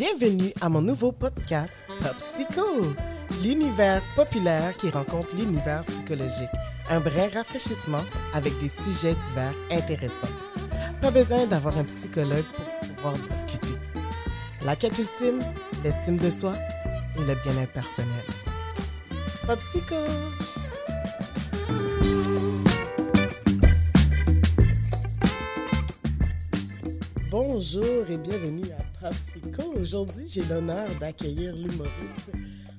Bienvenue à mon nouveau podcast Pop Psycho, l'univers populaire qui rencontre l'univers psychologique. Un vrai rafraîchissement avec des sujets divers intéressants. Pas besoin d'avoir un psychologue pour pouvoir discuter. La quête ultime, l'estime de soi et le bien-être personnel. Pop Psycho! Bonjour et bienvenue à Aujourd'hui, j'ai l'honneur d'accueillir l'humoriste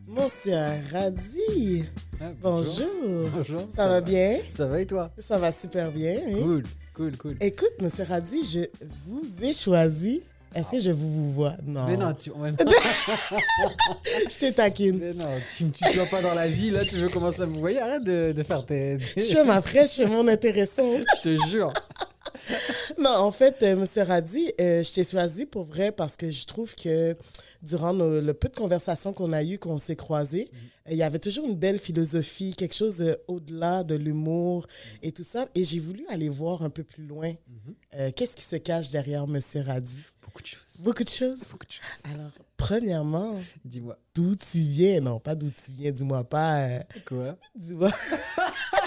Monsieur Radi. Ah, Bonjour. Bonjour. Ça, va bien? Ça va et toi? Ça va super bien. hein? Cool, cool, cool. Écoute, Monsieur Radi, je vous ai choisi. Est-ce que je vous, vous vois? Non. Mais non, tu, non, je te taquine. mais non, tu me tutoies pas dans la vie, là, tu veux commencer à me voir. Arrête de, de faire tes. Je fais ma fraîche, je fais mon intéressante. Je te jure. Non, en fait, euh, Monsieur Radi, euh, je t'ai choisi pour vrai parce que je trouve que durant nos- le peu de conversations qu'on a eues, qu'on s'est croisés, euh, il y avait toujours une belle philosophie, quelque chose au-delà de l'humour et tout ça. Et j'ai voulu aller voir un peu plus loin. Euh, Qu'est-ce qui se cache derrière Monsieur Radi? Beaucoup de choses. Beaucoup de choses? Beaucoup de choses. Alors, premièrement, Dis-moi. d'où tu viens? Non, pas d'où tu viens, dis-moi pas. Quoi? dis-moi.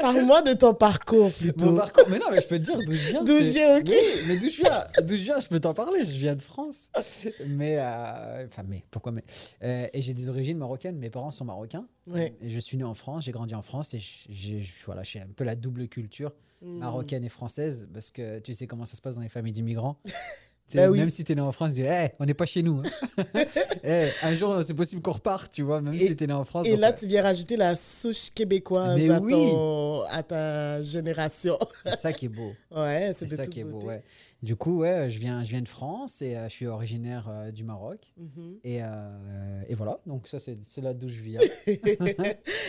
Parle-moi de ton parcours plutôt. Mon parcours. Mais non, mais je peux te dire d'où je viens. D'où je viens, ok. Oui, mais d'où je viens D'où je viens, je peux t'en parler. Je viens de France. Mais. euh, Enfin, mais. Pourquoi mais? Euh, Et j'ai des origines marocaines. Mes parents sont marocains. Ouais. Et je suis né en France, j'ai grandi en France et je- j'ai voilà, j'ai un peu la double culture Hmm. marocaine et française parce que tu sais comment ça se passe dans les familles d'immigrants. Oui. Même si tu es né en France, tu dis hey, on n'est pas chez nous. hein. Un jour, c'est possible qu'on reparte, tu vois, même Et- si tu es né en France. Et donc, là, euh, tu viens rajouter la souche québécoise Mais à, oui. ton- à ta génération. c'est ça qui est beau. Ouais, c'est ça qui est beau, ouais. Du coup, ouais, je viens, je viens de France et euh, je suis originaire euh, du Maroc. Mhm. Et, euh, et voilà, donc ça, c'est là d'où je viens.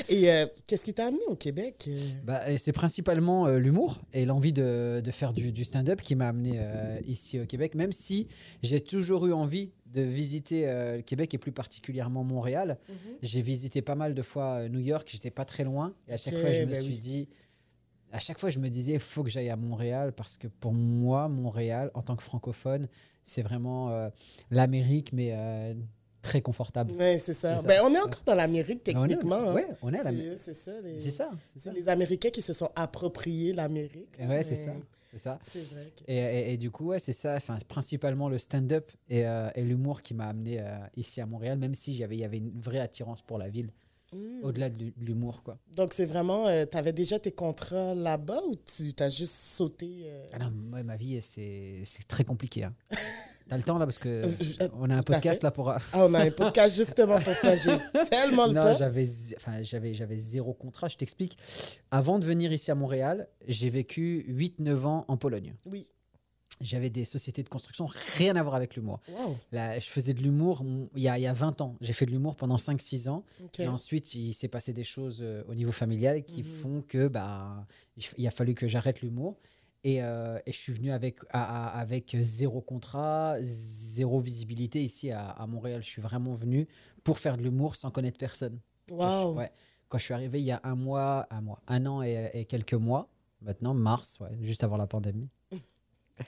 et qu'est-ce qui t'a amené au Québec? Bah, c'est principalement l'humour et l'envie de, de faire du, du stand-up qui m'a amené ici au Québec, même si j'ai toujours eu envie de visiter le Québec et plus particulièrement Montréal. J'ai visité pas mal de fois New York, j'étais pas très loin et à chaque fois je me bah suis oui. dit, à chaque fois je me disais, il faut que j'aille à Montréal parce que pour moi, Montréal, en tant que francophone, c'est vraiment euh, l'Amérique, mais euh, très confortable. Ouais, c'est ça. Ben, on est encore dans l'Amérique, est- techniquement. hein. ouais, on est à C'est l'Amérique. c'est ça. les- C'est ça. c'est les Américains qui se sont appropriés l'Amérique. là, Ouais, c'est ça. C'est ça. C'est vrai. que- Et, et- et du coup, ouais, c'est ça, enfin, principalement le stand-up et, euh, et l'humour qui m'a amené ici à Montréal, même si il y avait une vraie attirance pour la ville, Mm. au-delà de l'hu- de l'humour. quoi. Donc, c'est vraiment. tu avais déjà tes contrats là-bas ou tu t'as juste sauté? euh, Ah non, moi, ma vie, c'est, très compliqué. Hein. T'as le temps là, parce que Euh, euh, on a un tout podcast là pour. Ah, on a un podcast justement pour ça. J'ai tellement le Non, temps. j'avais, zi- enfin, j'avais, j'avais zéro contrat, je t'explique. Avant de venir ici à Montréal, j'ai vécu 8-9 ans en Pologne. Oui. J'avais des sociétés de construction, rien à voir avec l'humour. Wow. Là, je faisais de l'humour mm, il y a, il y a 20 ans. J'ai fait de l'humour pendant 5-6 ans. Et ensuite, il s'est passé des choses euh, au niveau familial qui Mhm. font que bah, il a fallu que j'arrête l'humour. Et, euh, et je suis venu avec, à- à- avec zéro contrat, zéro visibilité ici à, à Montréal. Je suis vraiment venu pour faire de l'humour sans connaître personne. Quand je- Wow. ouais. Quand je suis arrivé il y a un mois, un mois, un an et, et quelques mois, maintenant mars, ouais, juste avant la pandémie.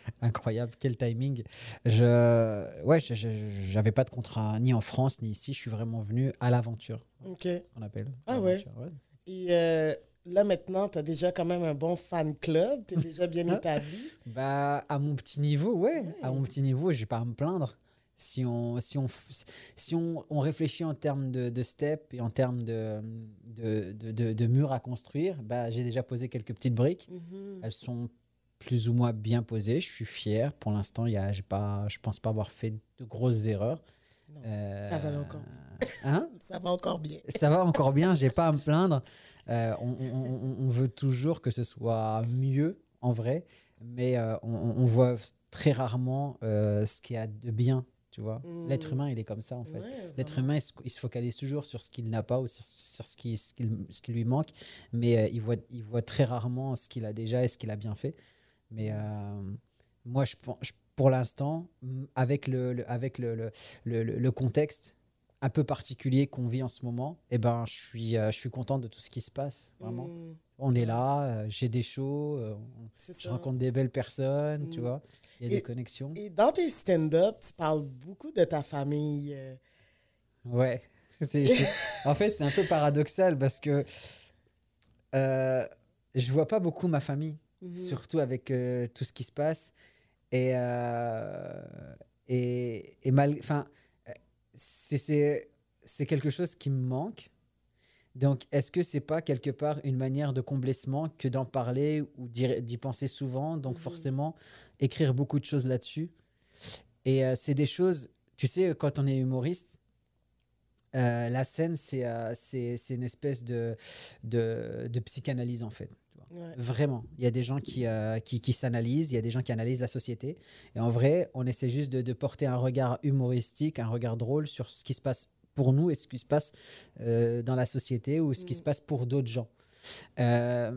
Incroyable, quel timing. Je, ouais, j'avais pas de contrat ni en France ni ici. Je suis vraiment venu à l'aventure, OK. qu'on appelle. Ah ouais. Et euh, là, maintenant, tu as déjà quand même un bon fan club. Tu es déjà bien établi. Bah, à mon petit niveau, ouais. Ouais. À mon petit niveau, je vais pas à me plaindre. Si on, si on, si on, on réfléchit en termes de, de step et en termes de, de, de, de- de murs à construire, bah, j'ai déjà posé quelques petites briques. Mhm. Elles sont plus ou moins bien posées. Je suis fier. Pour l'instant, il y a, j'ai pas, je pense pas avoir fait de grosses erreurs. Non, Euh, ça va encore. Hein? Ça va encore bien. ça va encore bien, j'ai pas à me plaindre. Euh, on, on- on- on veut toujours que ce soit mieux en vrai, mais euh, on, on voit très rarement euh, ce qu'il y a de bien, tu vois. Mm. L'être humain, il est comme ça en fait. Ouais, L'être humain, il se, il se focalise toujours sur ce qu'il n'a pas ou sur, sur ce, qui, ce, qu'il- ce qui lui manque, mais euh, il, voit, il voit très rarement ce qu'il a déjà et ce qu'il a bien fait. Mais euh, moi, je, pense- pour l'instant, mm, avec le, le- avec le, le, contexte un peu particulier qu'on vit en ce moment, et ben, je suis, euh, je suis content de tout ce qui se passe, vraiment. Mm, On est là, euh, j'ai des shows, je rencontre des belles personnes, tu Mm. vois. Il y a Et- des connexions. Et dans tes stand-up, tu parles beaucoup de ta famille. Ouais. En fait, c'est un peu paradoxal parce que euh, je vois pas beaucoup ma famille, mhm, surtout avec euh, tout ce qui se passe. Et, euh, et, et mal, c'est- quelque chose qui me manque. Donc, est-ce que c'est pas quelque part une manière de combler ce manque que d'en parler ou d'y penser souvent? Donc, Mhm. forcément, écrire beaucoup de choses là-dessus. Et euh, c'est des choses, tu sais, quand on est humoriste, euh, la scène, c'est euh, une espèce de, de, de psychanalyse, en fait. Ouais. Vraiment. Il y a des gens qui, euh, qui, qui s'analysent, il y a des gens qui analysent la société. Et en vrai, on essaie juste de, de porter un regard humoristique, un regard drôle sur ce qui se passe pour nous et ce qui se passe euh, dans la société ou ce qui Mm. se passe pour d'autres gens. Euh,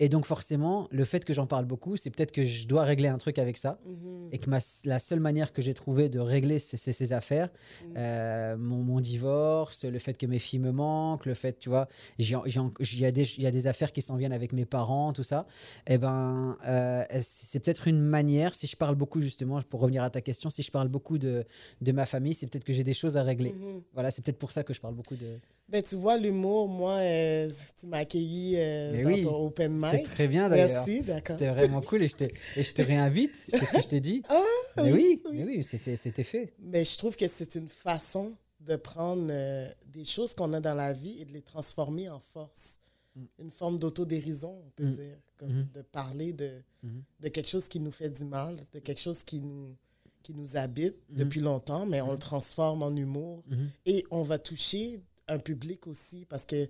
et donc forcément, le fait que j'en parle beaucoup, c'est peut-être que je dois régler un truc avec ça. mhm, Et que ma, la seule manière que j'ai trouvé de régler ces, affaires, Mm. euh, mon, mon divorce, le fait que mes filles me manquent, le fait, tu vois, il y, a des- il y a des affaires qui s'en viennent avec mes parents, tout ça, et ben, euh, c'est peut-être une manière, si je parle beaucoup justement, pour revenir à ta question, si je parle beaucoup de, de ma famille, c'est peut-être que j'ai des choses à régler. mhm. Voilà, c'est peut-être pour ça que je parle beaucoup de... Ben, tu vois, l'humour, moi, euh, tu m'as accueilli euh, dans oui, ton open C'était mic. très bien d'ailleurs. Merci, d'accord. C'était vraiment cool et je, et je te réinvite, c'est ce que je t'ai dit. Ah, mais oui, oui, mais oui, c'était c'était fait. Mais je trouve que c'est une façon de prendre euh, des choses qu'on a dans la vie et de les transformer en force. Mm. Une forme d'autodérision, on peut Mm. dire. Comme Mhm. De parler de, Mhm. de quelque chose qui nous fait du mal, de quelque chose qui nous, qui nous habite Mhm. depuis longtemps, mais on le transforme en humour. Et on va toucher un public aussi parce que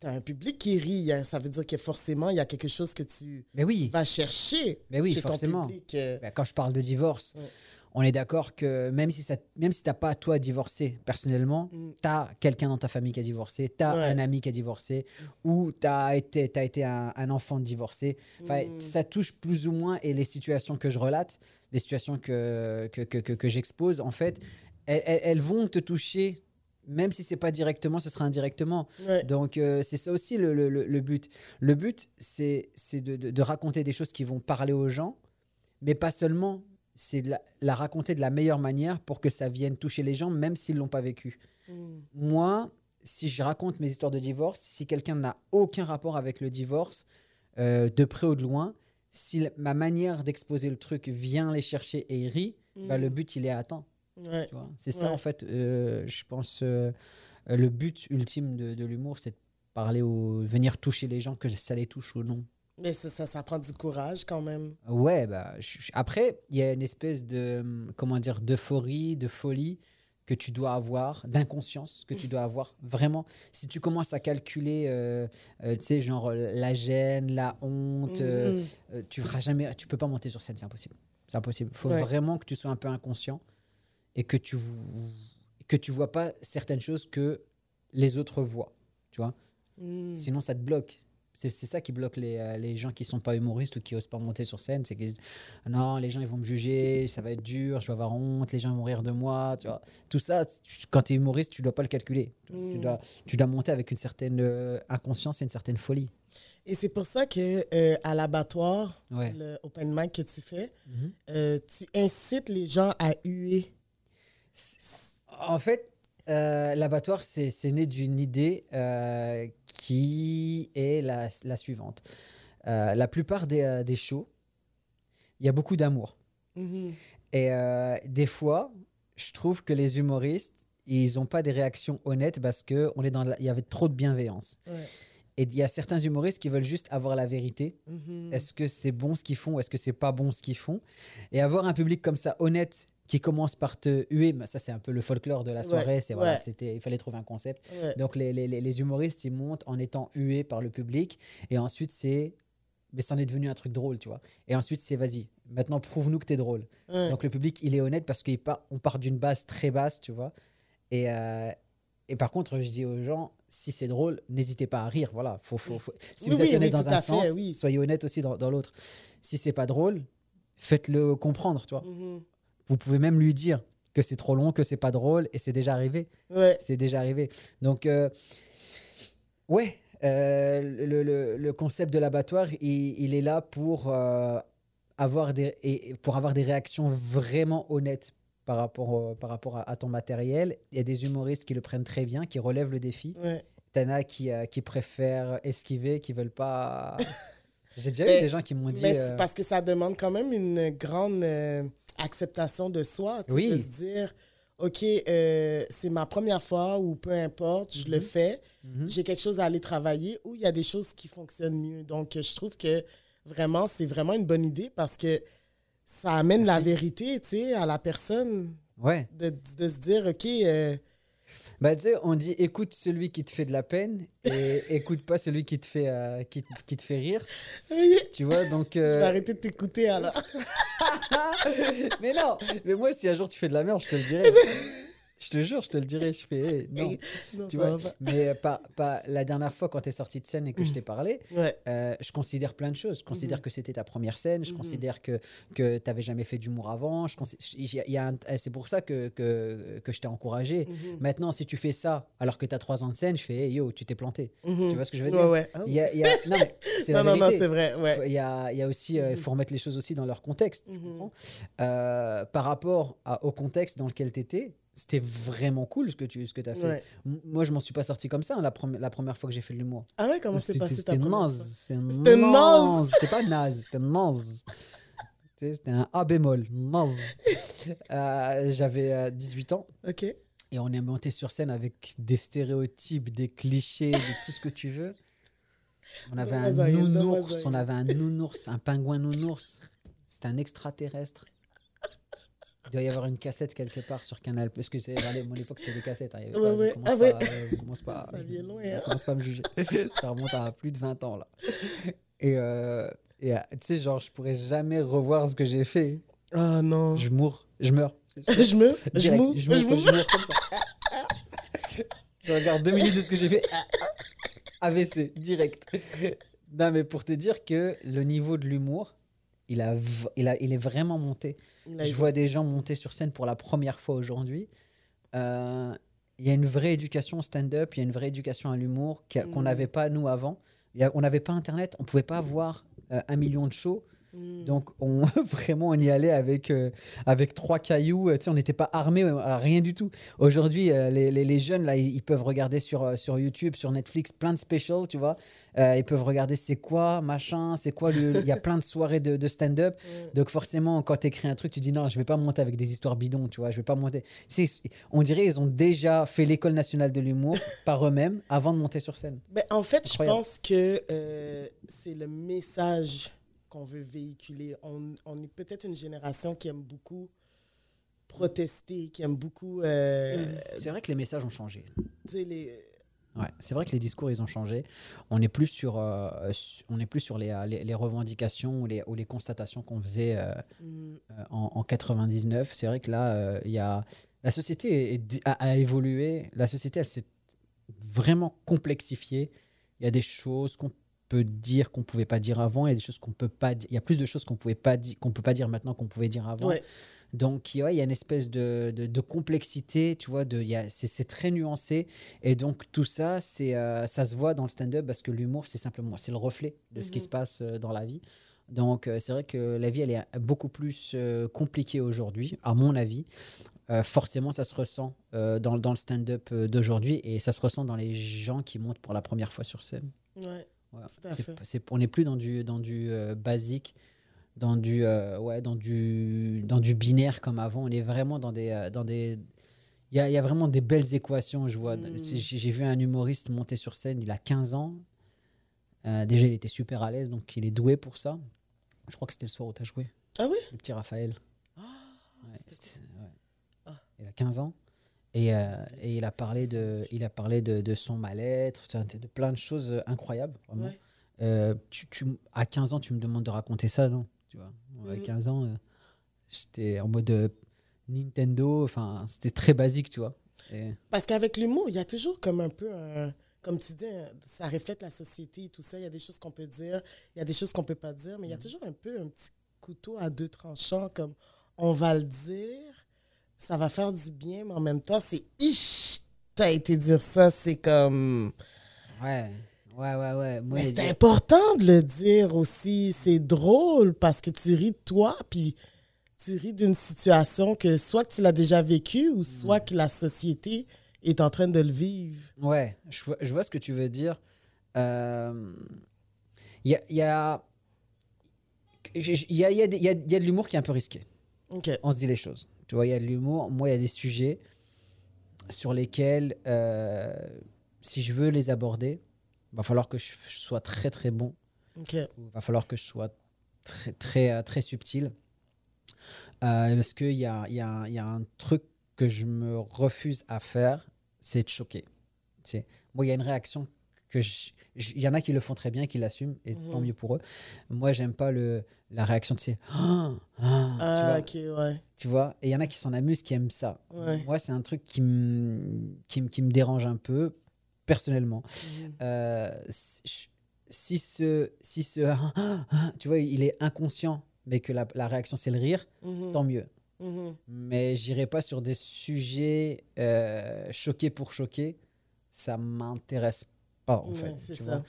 tu as un public qui rit. hein. Ça veut dire que forcément, il y a quelque chose que tu Mais oui, vas chercher Mais oui, chez forcément. ton public. euh, Bah, quand je parle de divorce, Ouais. on est d'accord que même si, ça, même si tu n'as pas toi divorcé personnellement, Mm. tu as quelqu'un dans ta famille qui a divorcé, tu as Ouais. un ami qui a divorcé, ou tu as été, t'as été un, un enfant divorcé. Enfin, Mm. Ça touche plus ou moins, et les situations que je relate, les situations que, que, que, que- que j'expose, en fait, elles vont te toucher. Même si c'est pas directement, ce sera indirectement. ouais. Donc euh, c'est ça aussi le, le- le- but. Le but, c'est c'est de, de- de raconter des choses qui vont parler aux gens, mais pas seulement. C'est de la, la raconter de la meilleure manière pour que ça vienne toucher les gens, même s'ils l'ont pas vécu. Mm. Moi, si je raconte mes histoires de divorce, si quelqu'un n'a aucun rapport avec le divorce, euh, de près ou de loin, si ma manière d'exposer le truc vient les chercher et rient, bah, Mm. le but, il est atteint. Ouais. C'est ça, Ouais. en fait, euh, je pense, euh, le but ultime de, de l'humour, c'est de parler aux, venir toucher les gens, que ça les touche ou non. Mais ça, ça, ça prend du courage quand même. Ouais, bah, je- après, il y a une espèce de, comment dire, d'euphorie, de folie que tu dois avoir, d'inconscience que tu dois avoir. Vraiment, si tu commences à calculer, euh, euh, tu sais, genre la gêne, la honte, euh, Mhm. euh, tu feras jamais, tu peux pas monter sur scène, c'est impossible. C'est impossible. Il faut Ouais. vraiment que tu sois un peu inconscient et que tu que tu vois pas certaines choses que les autres voient, tu vois. Mm. Sinon, ça te bloque. C'est ça qui bloque les, euh, les gens qui sont pas humoristes ou qui osent pas monter sur scène. C'est qu'ils disent non, les gens ils vont me juger, ça va être dur, je vais avoir honte, les gens vont rire de moi. Tu vois. Tout ça, tu- quand tu es humoriste, tu dois pas le calculer. Tu, vois. Tu Mm. dois, tu dois monter avec une certaine euh, inconscience et une certaine folie. Et c'est pour ça que euh, à l'abattoir, Ouais. le open mic que tu fais, Mhm. euh, tu incites les gens à huer. En fait, euh, l'abattoir, c'est né d'une idée euh, qui est la, la suivante. Euh, la plupart des, des shows, il y a beaucoup d'amour. Mhm. Et des fois, je trouve que les humoristes, ils n'ont pas des réactions honnêtes parce qu'il y avait trop de bienveillance. Ouais. Et il y a certains humoristes qui veulent juste avoir la vérité. Mhm. Est-ce que c'est bon ce qu'ils font ou est-ce que c'est pas bon ce qu'ils font? Et avoir un public comme ça honnête qui commence par te huer, bah, ça c'est un peu le folklore de la Ouais, soirée. C'est voilà, ouais. c'était, il fallait trouver un concept. Ouais. Donc les, les- les- les humoristes ils montent en étant hués par le public et ensuite c'est, mais c'en est devenu un truc drôle, tu vois. Et ensuite c'est vas-y, maintenant prouve-nous que t'es drôle. Donc le public, il est honnête parce qu'on part, on part d'une base très basse, tu vois. Et, euh, et par contre, je dis aux gens, si c'est drôle, n'hésitez pas à rire. Voilà. Faut, faut, faut- Si Oui, vous êtes oui, honnête dans un fait, sens, oui. soyez honnête aussi dans, dans l'autre. Si c'est pas drôle, faites-le comprendre, tu vois. Mhm. Vous pouvez même lui dire, que c'est trop long, que c'est pas drôle, et c'est déjà arrivé. Ouais. C'est déjà arrivé. Donc, euh, ouais, euh, le, le- le concept de l'abattoir, il, il est là pour, euh, avoir des, et pour avoir des réactions vraiment honnêtes par rapport, au- par rapport à, à ton matériel. Il y a des humoristes qui le prennent très bien, qui relèvent le défi. Ouais. T'en as qui, euh, qui préfèrent esquiver, qui veulent pas. J'ai déjà Mais- eu des gens qui m'ont dit. Mais c'est parce que ça demande quand même une grande acceptation de soi. Oui. De se dire, OK, euh, c'est ma première fois ou peu importe, je le fais. mhm. J'ai quelque chose à aller travailler ou il y a des choses qui fonctionnent mieux. Donc, je trouve que vraiment, c'est vraiment une bonne idée parce que ça amène la vérité, tu sais, à la personne Ouais. de, de se dire, OK, euh, Bah, tu sais, on dit écoute celui qui te fait de la peine et écoute pas celui qui te fait, euh, qui, te- qui te fait rire. je Tu vois, donc. vais euh, arrêter de t'écouter alors. mais non, mais moi, si un jour tu fais de la merde, je te le dirai. Je te jure, je te le dirai. Je fais, hey, non. Non, Tu vois, mais pas, pas la dernière fois quand tu es sorti de scène et que je t'ai parlé, Ouais. euh, je considère plein de choses. Je considère que c'était ta première scène, je Mhm. considère que, que tu n'avais jamais fait d'humour avant. Je y a- C'est pour ça que, que, que je t'ai encouragé. Mhm. Maintenant, si tu fais ça alors que tu as trois ans de scène, je fais hey, yo, tu t'es planté. Tu vois ce que je veux dire? ouais. Il y a- il y a- Non, c'est Non, non, c'est vrai. Il y a, y a aussi, euh, faut remettre les choses aussi dans leur contexte. tu Euh, par rapport à- au contexte dans lequel tu étais, c'était vraiment cool ce que tu ce que as fait. Ouais. Moi, je m'en suis pas sorti comme ça hein, la, premi- la première fois que j'ai fait de l'humour. Ah ouais, comment c'est passé ta c'était première naze. C'était naze. C'était pas naze, c'était naze. Tu sais, C'était un A bémol, naze. Euh, J'avais euh, 18 ans OK. et on est monté sur scène avec des stéréotypes, des clichés, de tout ce que tu veux. On avait un nounours, on avait un nounours, un pingouin nounours. C'était un extraterrestre. Il doit y avoir une cassette quelque part sur Canal. Parce que c'est, à mon époque, c'était des cassettes. hein, Ouais, pas- ouais. commence Ah ouais. pas, euh, commence pas, Ça vient loin, hein. commence pas à me juger. Ça remonte à plus de 20 ans, là. Et, euh, et euh, tu sais, genre, je pourrais jamais revoir ce que j'ai fait. Ah non. Je mourre, je meurs. Je me. Je mou. je meurs, je meurs comme ça. je regarde deux minutes de ce que j'ai fait. AVC, direct. Non, mais pour te dire que le niveau de l'humour, il, a, il, a, il est vraiment monté. Je vois des gens monter sur scène pour la première fois aujourd'hui. Euh, Il y a une vraie éducation au stand-up, il y a une vraie éducation à l'humour qu'on Mm. n'avait pas nous avant. Il y a- on n'avait pas Internet, on pouvait pas voir euh, un million de shows. Mm. Donc, on, vraiment, on y allait avec, euh, avec trois cailloux. euh, Tu sais, on n'était pas armé à rien du tout. Aujourd'hui, euh, les, les- les jeunes, là, ils, peuvent regarder sur, euh, sur YouTube, sur Netflix, plein de specials, tu vois. Euh, ils peuvent regarder c'est quoi, machin, c'est quoi. le- Il y a plein de soirées de, de stand-up. Donc, forcément, quand tu écris un truc, tu dis non, je vais pas monter avec des histoires bidons, tu vois. Je vais pas monter. On dirait ils ont déjà fait l'école nationale de l'humour par eux-mêmes avant de monter sur scène. Ben, en fait, Incroyable. je pense que euh, c'est le message qu'on veut véhiculer. On, on est peut-être une génération qui aime beaucoup protester, qui aime beaucoup euh, C'est vrai que les messages ont changé. les, Ouais, c'est vrai que les discours ils ont changé. On n'est plus sur, euh, on est plus sur les, euh, les, les revendications ou les, ou les constatations qu'on faisait euh, mm, en, en 99. C'est vrai que là, il y a la société est- a, a évolué. La société, elle s'est vraiment complexifiée. Il y a des choses qu'on peut dire qu'on pouvait pas dire avant. Il y a des choses qu'on peut pas. Il y a plus de choses qu'on pouvait pas dire, qu'on peut pas dire maintenant qu'on pouvait dire avant. ouais. Donc, ouais, il y a une espèce de, de, de complexité, tu vois, de, il y a- c'est, c'est très nuancé. Et donc, tout ça, c'est, euh, ça se voit dans le stand-up parce que l'humour, c'est simplement, c'est le reflet de ce qui se passe euh, dans la vie. Donc, euh, c'est vrai que la vie, elle est beaucoup plus euh, compliquée aujourd'hui, à mon avis. Forcément, ça se ressent dans, dans le stand-up d'aujourd'hui et ça se ressent dans les gens qui montent pour la première fois sur scène. ouais. Voilà. Tout à C'est- fait. c'est- on n'est plus dans du, dans du euh, basique, dans du, euh, ouais, dans, du, dans du binaire comme avant. On est vraiment dans des. euh, dans des il y, a, il y a vraiment des belles équations, je vois. Mm. J'ai vu un humoriste monter sur scène, il a 15 ans. Déjà, il était super à l'aise, donc il est doué pour ça. Je crois que c'était le soir où tu as joué, Ah oui? le petit Raphaël. Ah, Ouais, ouais. Ah. Il a 15 ans. Et, euh, et il a parlé de, il a parlé de, de son mal-être, de, plein de choses incroyables. Vraiment. Ouais. Euh, tu, tu, à 15 ans, tu me demandes de raconter ça, non? Tu vois À Mhm. 15 ans, euh, j'étais en mode Nintendo, enfin, c'était très basique, tu vois. Et- Parce qu'avec l'humour, il y a toujours comme un peu un- Comme tu dis, ça reflète la société et tout ça. Il y a des choses qu'on peut dire, il y a des choses qu'on peut pas dire, mais il y a toujours un peu un petit couteau à deux tranchants, comme on va le dire, ça va faire du bien, mais en même temps, c'est ish, t'as été dire ça, c'est comme. Ouais, ouais, ouais, ouais. Moi, Mais c'est important de le dire aussi. C'est drôle parce que tu ris de toi, puis tu ris d'une situation que soit que tu l'as déjà vécue ou soit que la société est en train de le vivre. Ouais, je vois, je vois ce que tu veux dire. Euh, Il y a, il y, a, il y, a, il y, a y a- y a de l'humour qui est un peu risqué. OK. On se dit les choses. Tu vois, il y a de l'humour. Moi, il y a des sujets sur lesquels, euh, si je veux les aborder, il va falloir que je, je sois très très bon. OK. Il va falloir que je sois très très, très subtil. Euh, parce qu'il y a, y, a, y a un truc que je me refuse à faire, c'est de choquer. Tu sais, moi, il y a une réaction que il y en a qui le font très bien, qui l'assument, et tant Mhm. mieux pour eux. Moi, j'aime pas le, la réaction de ces Ah Ah Ah, tu, vois, OK, ouais. tu vois Et il y en a qui s'en amusent, qui aiment ça. Ouais. Moi, c'est un truc qui me qui, me- qui me dérange un peu, personnellement. Mhm. Euh, si, si ce, si ce tu vois, il est inconscient, mais que la, la réaction c'est le rire, Mhm. tant mieux. Mais j'irai pas sur des sujets euh, choqués pour choquer. Ça m'intéresse pas, en Ouais, fait.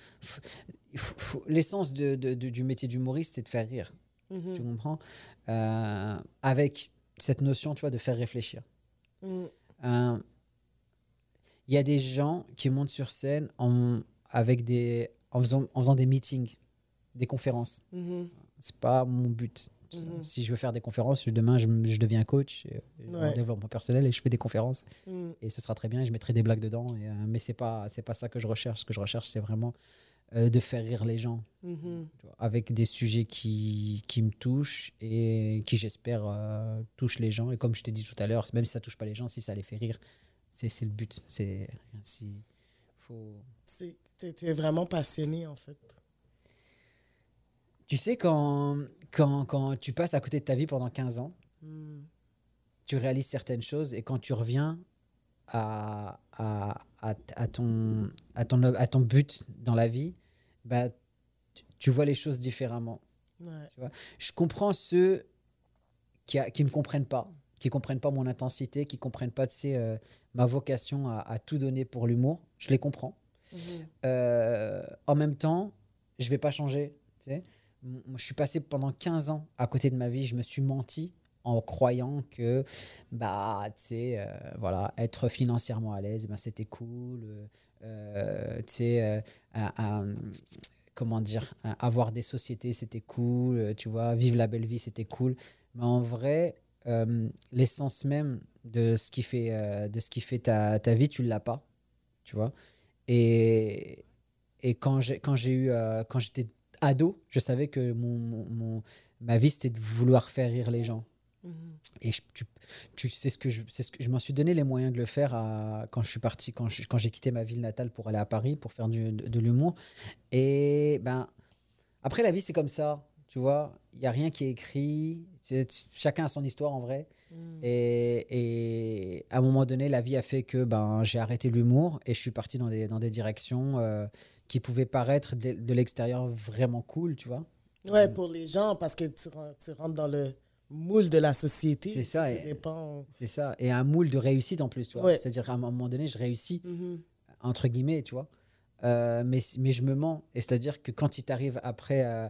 faut- faut- L'essence de, de- de- du métier d'humoriste, c'est de faire rire. Mhm. Tu comprends? Euh, Avec cette notion, tu vois, de faire réfléchir. Mhm. Euh, Il y a des gens qui montent sur scène en, avec des, en, faisant, en faisant des meetings, des conférences. Mhm. C'est pas mon but. Mhm. Si je veux faire des conférences, demain je, je deviens coach euh, en Ouais. développement personnel et je fais des conférences Mhm. et ce sera très bien et je mettrai des blagues dedans. et, euh, mais c'est pas c'est pas ça que je recherche. Ce que je recherche, c'est vraiment euh, de faire rire les gens Mhm. tu vois, avec des sujets qui, qui me touchent et qui j'espère euh, touchent les gens. Et comme je t'ai dit tout à l'heure, même si ça touche pas les gens, si ça les fait rire, c'est c'est le but. C'est si faut. C'est- T'étais vraiment passionné, en fait. Tu sais quand quand quand tu passes à côté de ta vie pendant 15 ans, Mhm. tu réalises certaines choses et quand tu reviens à, à, à, à ton, à, ton, à ton but dans la vie, bah, tu, tu vois les choses différemment. Ouais. Je comprends ceux qui ne me comprennent pas, qui comprennent pas mon intensité, qui comprennent pas tu sais, euh, ma vocation à, à tout donner pour l'humour. Je les comprends. Mhm. Euh, en même temps, je vais pas changer. tu sais. Je suis passé pendant 15 ans à côté de ma vie, je me suis menti en croyant que bah tu sais euh, voilà être financièrement à l'aise ben c'était cool euh, euh, tu sais comment dire avoir des sociétés c'était cool tu vois vivre la belle vie c'était cool. Mais en vrai l'essence même de ce qui fait de ce qui fait ta, ta vie tu l'as pas tu vois. Et et quand j'ai eu quand j'étais ado je savais que mon, mon- mon- ma vie c'était de vouloir faire rire les gens Mhm. et je- tu, tu sais ce que je, c'est ce que je m'en suis donné les moyens de le faire à- quand je suis parti, quand, j'ai quitté ma ville natale pour aller à Paris pour faire du, de, de l'humour. Et ben, après, la vie, c'est comme ça. Tu vois, il n'y a rien qui est écrit. Chacun a son histoire en vrai. Mhm. Et, et à un moment donné, la vie a fait que ben, j'ai arrêté l'humour et je suis parti dans des, dans des directions euh, qui pouvaient paraître de, de l'extérieur vraiment cool, tu vois. Ouais, pour les gens, parce que tu, ren- tu rentres dans le moule de la société. C'est ça, et- réponds. C'est ça. Et un moule de réussite en plus, tu vois. Ouais. C'est-à-dire qu'à un moment donné, je réussis. Mhm. entre guillemets, tu vois. Euh, mais, mais je me mens. Et c'est-à-dire que quand il t'arrive après euh,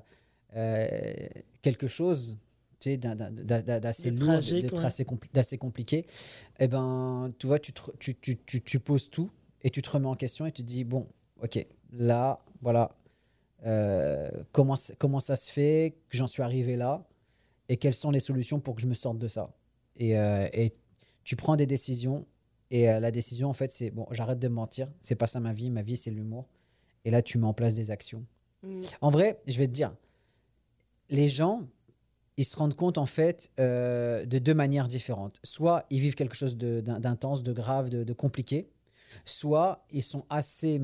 euh, quelque chose, tu sais, d'assez lourd, d'être ouais. d'assez compliqué, eh ben, tu vois, tu, te- tu, tu, tu, tu poses tout et tu te remets en question et tu te dis, bon, ok, là, voilà, euh, comment, comment ça se fait que j'en suis arrivé là et quelles sont les solutions pour que je me sorte de ça. Et, euh, et tu prends des décisions et euh, la décision, en fait, c'est bon, j'arrête de me mentir. C'est pas ça ma vie. Ma vie, c'est l'humour. Et là, tu mets en place des actions. Mhm. En vrai, je vais te dire, les gens, ils se rendent compte, en fait, euh, de deux manières différentes. Soit ils vivent quelque chose d'intense, de grave, de, de compliqué. Soit ils sont assez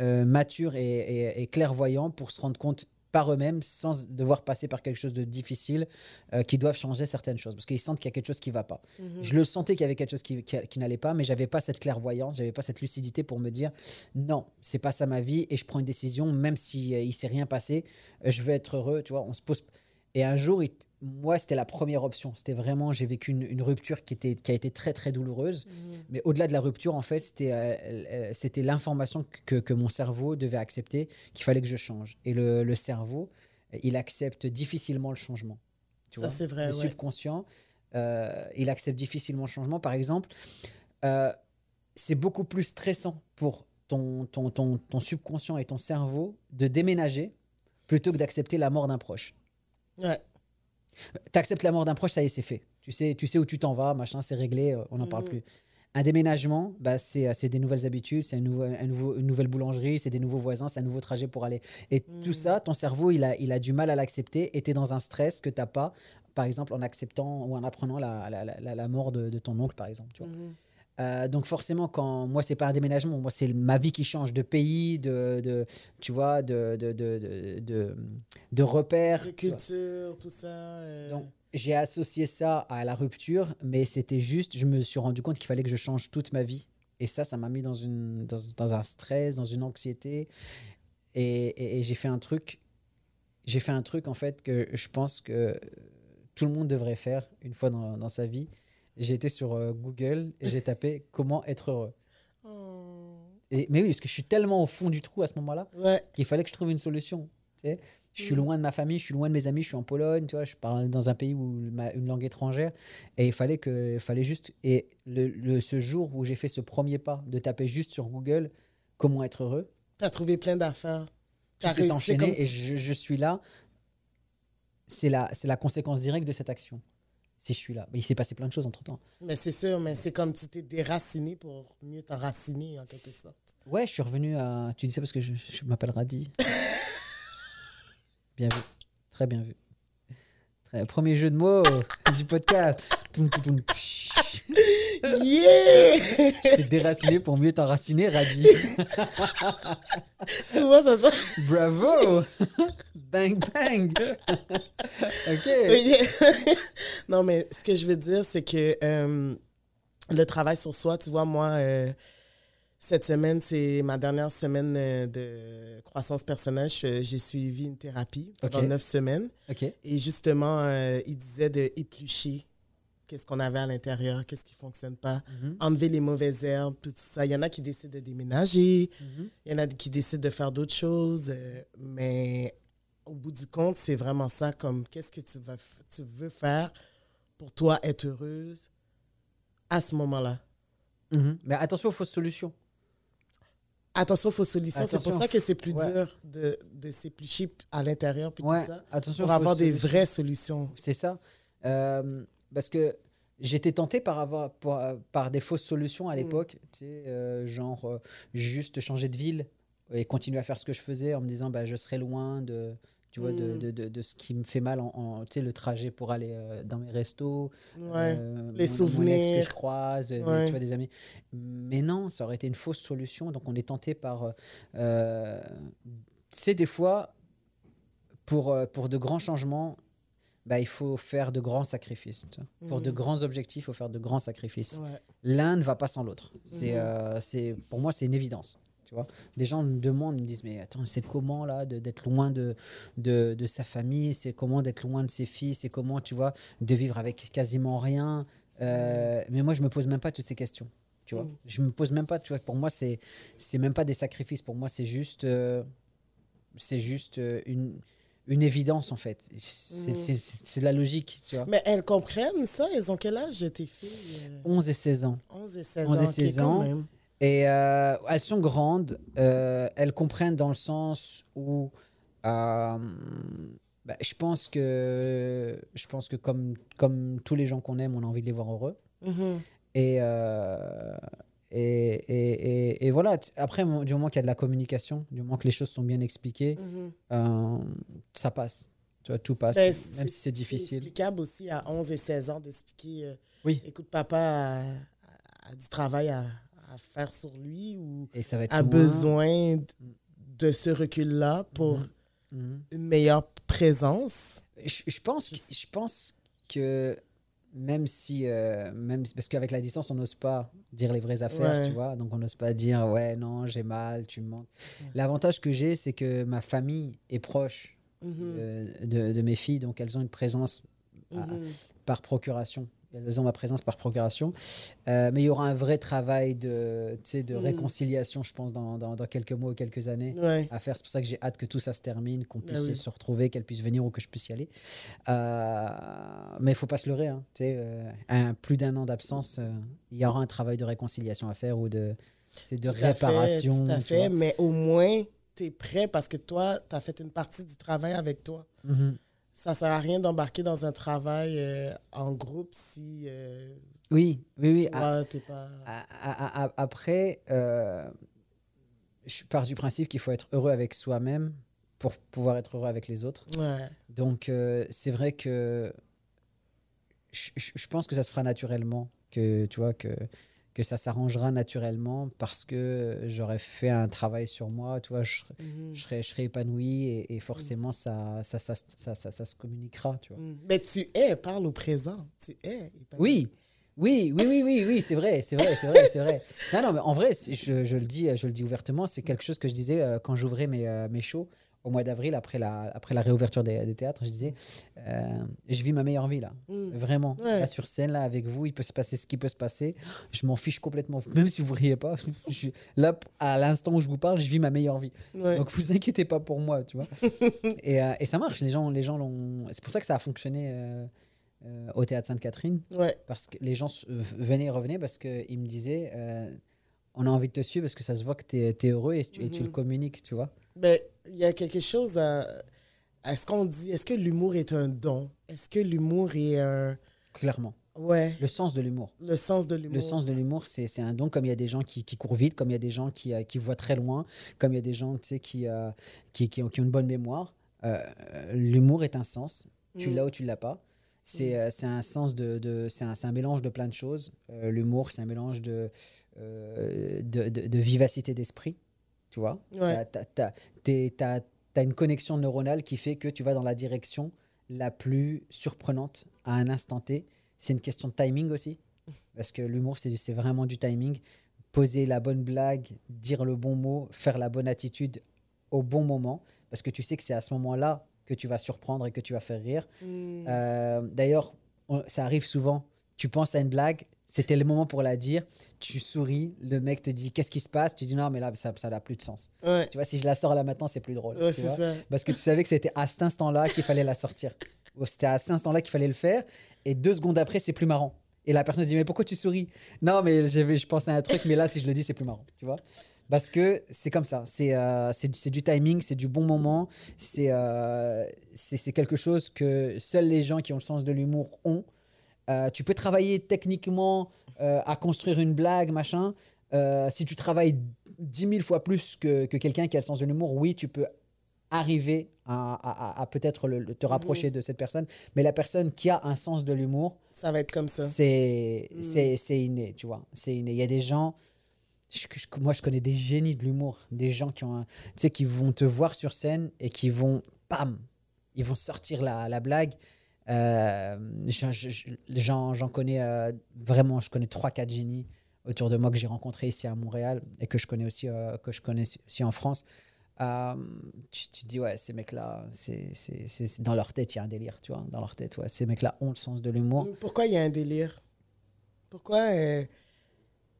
euh, matures et, et- et clairvoyants pour se rendre compte par eux-mêmes, sans devoir passer par quelque chose de difficile, euh, qui doivent changer certaines choses. Parce qu'ils sentent qu'il y a quelque chose qui ne va pas. Mhm. Je le sentais qu'il y avait quelque chose qui, qui- qui n'allait pas, mais j'avais pas cette clairvoyance, j'avais pas cette lucidité pour me dire non, c'est pas ça ma vie et je prends une décision, même si euh, il s'est rien passé, euh, je veux être heureux. Tu vois, on se pose. Et un jour, il- moi, c'était la première option. C'était vraiment, j'ai vécu une, une rupture qui, était, qui a été très, très douloureuse. Mais au-delà de la rupture, en fait, c'était euh, euh, c'était l'information que, que mon cerveau devait accepter, qu'il fallait que je change. Et le, le cerveau, euh, il accepte difficilement le changement. Tu Ça, vois c'est vrai, Le ouais. subconscient, euh, il accepte difficilement le changement. Par exemple, euh, c'est beaucoup plus stressant pour ton, ton, ton, ton subconscient et ton cerveau de déménager plutôt que d'accepter la mort d'un proche. Ouais. Tu acceptes la mort d'un proche, ça y est, c'est fait. Tu sais, tu sais où tu t'en vas, machin, c'est réglé, euh, on n'en parle Mhm. plus. Un déménagement, bah, c'est euh, des nouvelles habitudes, c'est un nouveau, un nouveau- une nouvelle boulangerie, c'est des nouveaux voisins, c'est un nouveau trajet pour aller. Et tout Mhm. ça, ton cerveau, il a, il a du mal à l'accepter et tu es dans un stress que tu n'as pas, par exemple, en acceptant ou en apprenant la, la, la- la mort de, de ton oncle, par exemple. tu vois. Mhm. Euh, donc forcément, quand moi, c'est pas un déménagement, moi, c'est ma vie qui change de pays, de, de tu vois, de, de, de, de, repères. De culture, tout ça. Donc, j'ai associé ça à la rupture, mais c'était juste, je me suis rendu compte qu'il fallait que je change toute ma vie. Et ça, ça m'a mis dans, une, dans, dans un stress, dans une anxiété. Et, et- et j'ai fait un truc, j'ai fait un truc en fait que je pense que tout le monde devrait faire une fois dans, dans sa vie. J'ai été sur euh, Google et j'ai tapé comment être heureux. oh. Et, mais oui, parce que je suis tellement au fond du trou à ce moment-là Ouais. qu'il fallait que je trouve une solution. tu sais. Je suis Mhm. loin de ma famille, je suis loin de mes amis, je suis en Pologne, tu vois, je parle dans un pays où ma- une langue étrangère. Et il fallait que, il fallait juste. Et le, le- ce jour où j'ai fait ce premier pas de taper juste sur Google comment être heureux, T'as trouvé plein d'affaires. Tout s'est réussi enchaîné comme et tu- je, je suis là. C'est la, c'est la conséquence directe de cette action. Si je suis là, mais il s'est passé plein de choses entre temps. Mais c'est sûr, mais c'est comme tu t'es déraciné pour mieux t'enraciner, en quelque sorte. Ouais, je suis revenu à. Tu dis ça parce que je, je m'appelle Radi. bien vu. Très bien vu. Très- Premier jeu de mots du podcast. Yeah! T'es déraciné pour mieux t'enraciner, Radi. tu vois, ça. Bravo Bang, bang Ok. Oui. non, mais ce que je veux dire, c'est que euh, le travail sur soi, tu vois, moi, euh, cette semaine, c'est ma dernière semaine euh, de croissance personnelle. Je- J'ai suivi une thérapie pendant neuf semaines. Et justement, euh, il disait de éplucher qu'est-ce qu'on avait à l'intérieur, qu'est-ce qui ne fonctionne pas, Mhm, enlever les mauvaises herbes, tout ça. Il y en a qui décident de déménager, mhm. il y en a qui décident de faire d'autres choses, euh, mais au bout du compte, c'est vraiment ça comme qu'est-ce que tu, vas, f- tu veux faire pour toi être heureuse à ce moment-là? Mhm. Mais attention aux fausses solutions. Attention aux solutions, c'est pour ça que c'est plus ouais. dur de, de s'éplucher à l'intérieur puis Ouais, tout ça, attention pour avoir fausses des solutions. vraies solutions. C'est ça. Euh, parce que j'étais tenté par, avoir, pour- par des fausses solutions à Mm. l'époque, tu sais, euh, genre euh, juste changer de ville et continuer à faire ce que je faisais en me disant bah, je serai loin de, tu vois, de, Mm. de, de- de ce qui me fait mal, en, en- tu sais, le trajet pour aller euh, dans mes restos, Ouais. euh, Les mon- mon ex souvenirs. que je croise, des- tu vois, des amis. Mais non, ça aurait été une fausse solution. Donc on est tenté par... euh, tu sais, des fois, pour, pour de grands changements, bah, il faut faire de grands sacrifices. Pour de Mhm. grands objectifs, il faut faire de grands sacrifices. Ouais. L'un ne va pas sans l'autre. C'est, euh, c'est, pour moi, c'est une évidence. Tu vois Des gens me demandent, me disent, mais attends, c'est comment là d'être loin de, de, de sa famille? C'est comment d'être loin de ses filles? C'est comment, tu vois, de vivre avec quasiment rien? Euh, Mais moi, je me pose même pas toutes ces questions. Tu vois Mhm. Je me pose même pas, tu vois, pour moi, c'est, c'est même pas des sacrifices. Pour moi, c'est juste, euh, c'est juste une, une évidence, en fait. C'est, de la logique, tu vois. Mais elles comprennent ça? Elles ont quel âge, tes filles? euh, 11 et 16 ans. 11 et 16 11 ans. et ok, 16 quand ans. même. Et euh, elles sont grandes, euh, elles comprennent dans le sens où euh, bah, je pense que, je pense que comme, comme tous les gens qu'on aime, on a envie de les voir heureux. Mhm. Et, euh, et, et, et- et voilà, après, du moment qu'il y a de la communication, du moment que les choses sont bien expliquées, Mhm. euh, ça passe. Tu vois, tout passe, Ben, même si c'est difficile. explicable aussi à 11 et 16 ans d'expliquer euh, Oui. écoute, papa a, a du travail à, à faire sur lui ou Et ça va être a loin. besoin d- de ce recul-là pour Mhm. Mhm. une meilleure présence. Je, je pense, je pense que même si, euh, même parce qu'avec la distance, on n'ose pas dire les vraies affaires, Ouais. tu vois. Donc on n'ose pas dire ouais non j'ai mal, tu me manques. L'avantage que j'ai, c'est que ma famille est proche Mhm. euh, de, de mes filles, donc elles ont une présence Mhm. par procuration. Elles ont ma présence par procuration. Euh, mais il y aura un vrai travail de, de Mhm. réconciliation, je pense, dans, dans- dans quelques mois ou quelques années Ouais. à faire. C'est pour ça que j'ai hâte que tout ça se termine, qu'on puisse Ben oui. se retrouver, qu'elle puisse venir ou que je puisse y aller. Euh, mais il faut pas se leurrer. hein. Euh, un- plus d'un an d'absence, euh, il y aura un travail de réconciliation à faire ou de, de Tout à fait, réparation. Tout à fait, mais au moins, tu es prêt parce que toi, tu as fait une partie du travail avec toi. Mhm. Ça sert à rien d'embarquer dans un travail euh, en groupe si euh, Oui, oui, oui. toi, Ah, t'es pas... a- a- a- Après, euh, je pars du principe qu'il faut être heureux avec soi-même pour pouvoir être heureux avec les autres. Ouais. Donc, c'est vrai que je, je- je pense que ça se fera naturellement, que tu vois, que, que ça s'arrangera naturellement parce que j'aurais fait un travail sur moi, tu vois, je, serais- Mhm. je serais, je serais épanoui et, et forcément ça ça, ça, ça, ça, ça se communiquera, tu vois. Mhm. Mais tu es, parle au présent. Tu es. Oui, oui, oui, oui, oui, oui, c'est vrai, c'est vrai, c'est vrai, c'est vrai. Non, non, mais en vrai, je, je le dis, je le dis ouvertement, c'est quelque chose que je disais euh, quand j'ouvrais mes, euh, mes shows au mois d'avril après la, après la réouverture des, des théâtres. Je disais, euh, je vis ma meilleure vie là, Mhm. vraiment. Ouais. Là sur scène là avec vous, il peut se passer ce qui peut se passer. Je m'en fiche complètement, même si vous riez pas. Je suis là à l'instant où je vous parle, je vis ma meilleure vie. Ouais. Donc vous inquiétez pas pour moi, tu vois. et, euh, et ça marche. Les gens, les gens l'ont. C'est pour ça que ça a fonctionné euh, au théâtre Sainte-Catherine ouais. parce que les gens venaient et revenaient parce qu'ils me disaient on a envie de te suivre parce que ça se voit que tu es, heureux et, tu- et tu le communiques, tu vois. Ben, il y a quelque chose à... Est-ce qu'on dit... Est-ce que l'humour est un don? Est-ce que l'humour est un... Clairement. Ouais. Le sens de l'humour. Le sens de l'humour. Le sens de l'humour, c'est c'est un don, comme il y a des gens qui, qui courent vite, comme il y a des gens qui, euh, qui voient très loin, comme il y a des gens tu sais, qui, euh, qui, qui ont, qui ont une bonne mémoire. Euh, l'humour est un sens. Tu Mm. l'as ou tu l'as pas. C'est c'est un sens de. de c'est un, c'est un mélange de plein de choses. Euh, l'humour, c'est un mélange de, de, de- de vivacité d'esprit. Tu vois Ouais. Tu as, une connexion neuronale qui fait que tu vas dans la direction la plus surprenante à un instant T. C'est une question de timing aussi. Parce que l'humour, c'est vraiment du timing. Poser la bonne blague, dire le bon mot, faire la bonne attitude au bon moment. Parce que tu sais que c'est à ce moment-là que tu vas surprendre et que tu vas faire rire. Mhm. Euh, D'ailleurs, ça arrive souvent. Tu penses à une blague, c'était le moment pour la dire. Tu souris, le mec te dit qu'est-ce qui se passe? Tu dis non, mais là, ça ça n'a plus de sens. Ouais. Tu vois, si je la sors là maintenant, c'est plus drôle. Ouais, tu c'est vois. ça. Parce que tu savais que c'était à cet instant-là qu'il fallait la sortir. C'était à cet instant-là qu'il fallait le faire. Et deux secondes après, c'est plus marrant. Et la personne se dit, mais pourquoi tu souris? Non, mais j'avais- je pensais à un truc, mais là, si je le dis, c'est plus marrant. Tu vois Parce que c'est comme ça. C'est euh, du- timing, c'est du bon moment. C'est euh, c'est quelque chose que seuls les gens qui ont le sens de l'humour ont. Euh, tu peux travailler techniquement euh, à construire une blague, machin. Euh, si tu travailles 10 000 fois plus que, que quelqu'un qui a le sens de l'humour, oui, tu peux arriver à, à- à- à peut-être te rapprocher de cette personne. Mais la personne qui a un sens de l'humour, Ça va être comme ça. c'est Mm. c'est c'est inné, tu vois. C'est inné. Il y a des gens. je- je- moi, je connais des génies de l'humour, des gens qui ont, un- qui vont te voir sur scène et qui vont, pam, ils vont sortir la, la blague. Euh, j'en- je- J'en j'en connais euh, vraiment, je connais trois, quatre génies autour de moi que j'ai rencontrés ici à Montréal et que je connais aussi, euh, que je connais aussi en France. Euh, tu, tu te dis, ouais, ces mecs-là, c'est c'est- c'est- c'est- dans leur tête, il y a un délire, tu vois. Dans leur tête, ouais. Ces mecs-là ont le sens de l'humour. Pourquoi il y a un délire? Pourquoi euh,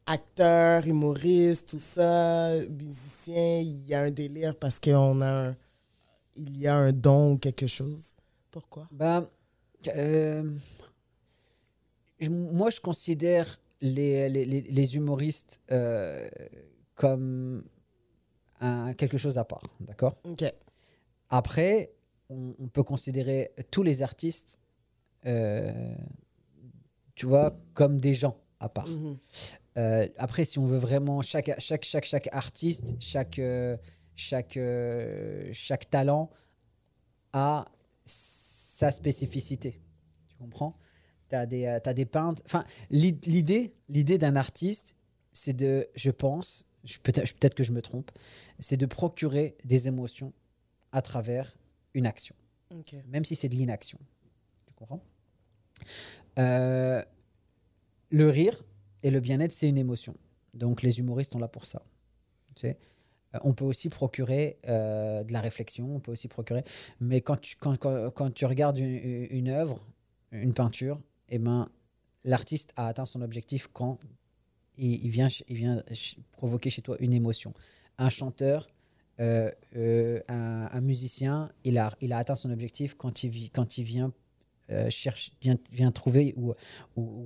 acteur, humoriste, tout ça, musicien, il y a un délire parce qu'on a un, il y a un don ou quelque chose? Pourquoi? Ben, euh, moi, je considère les, les, les- les humoristes euh, comme un, quelque chose à part, d'accord? OK. Après, on, on peut considérer tous les artistes, euh, tu vois, comme des gens à part. Mhm. Après, si on veut vraiment chaque chaque chaque chaque artiste, chaque chaque chaque talent a sa spécificité. Tu comprends? Tu as des euh, des peintres. Enfin, l'i- l'idée l'idée d'un artiste, c'est de, je pense, peut-être que je me trompe, c'est de procurer des émotions à travers une action même si c'est de l'inaction. Tu comprends? Euh, Le rire et le bien-être, c'est une émotion. Donc les humoristes sont là pour ça. Tu sais? On peut aussi procurer euh, de la réflexion, on peut aussi procurer. Mais quand tu, quand, quand, tu regardes une, œuvre, une peinture, eh ben, l'artiste a atteint son objectif quand il, vient, il vient provoquer chez toi une émotion. Un chanteur, euh, euh, un, musicien, il a, il a atteint son objectif quand il, quand il vient, euh, cherche, vient, vient trouver ou, ou-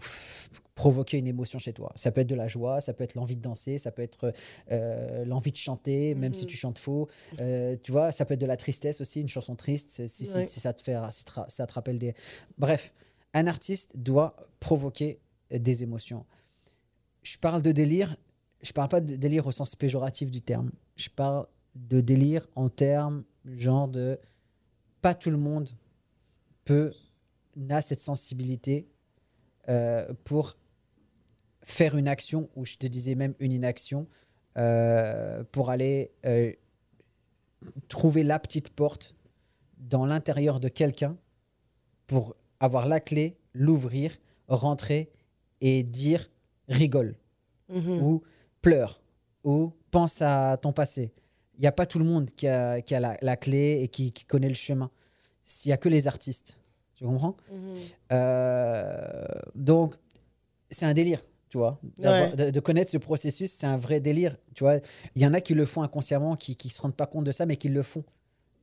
provoquer une émotion chez toi. Ça peut être de la joie, ça peut être l'envie de danser, ça peut être euh, l'envie de chanter, même si Mhm. tu chantes faux. Euh, tu vois, ça peut être de la tristesse aussi, une chanson triste, si, si- Ouais. si ça, te fait, si ça te rappelle des... Bref, un artiste doit provoquer des émotions. Je parle de délire, je parle pas de délire au sens péjoratif du terme. Je parle de délire en termes genre de pas tout le monde peut n'a cette sensibilité euh, pour faire une action ou je te disais même une inaction euh, pour aller euh, trouver la petite porte dans l'intérieur de quelqu'un pour avoir la clé, l'ouvrir, rentrer et dire rigole Mhm. ou pleure ou pense à ton passé. Il n'y a pas tout le monde qui a, qui a la, la clé et qui, qui connaît le chemin. Il n'y a que les artistes. Tu comprends Mhm. Euh, Donc, c'est un délire, tu vois. De, de connaître ce processus, c'est un vrai délire. Tu vois, il y en a qui le font inconsciemment, qui ne se rendent pas compte de ça, mais qui le font.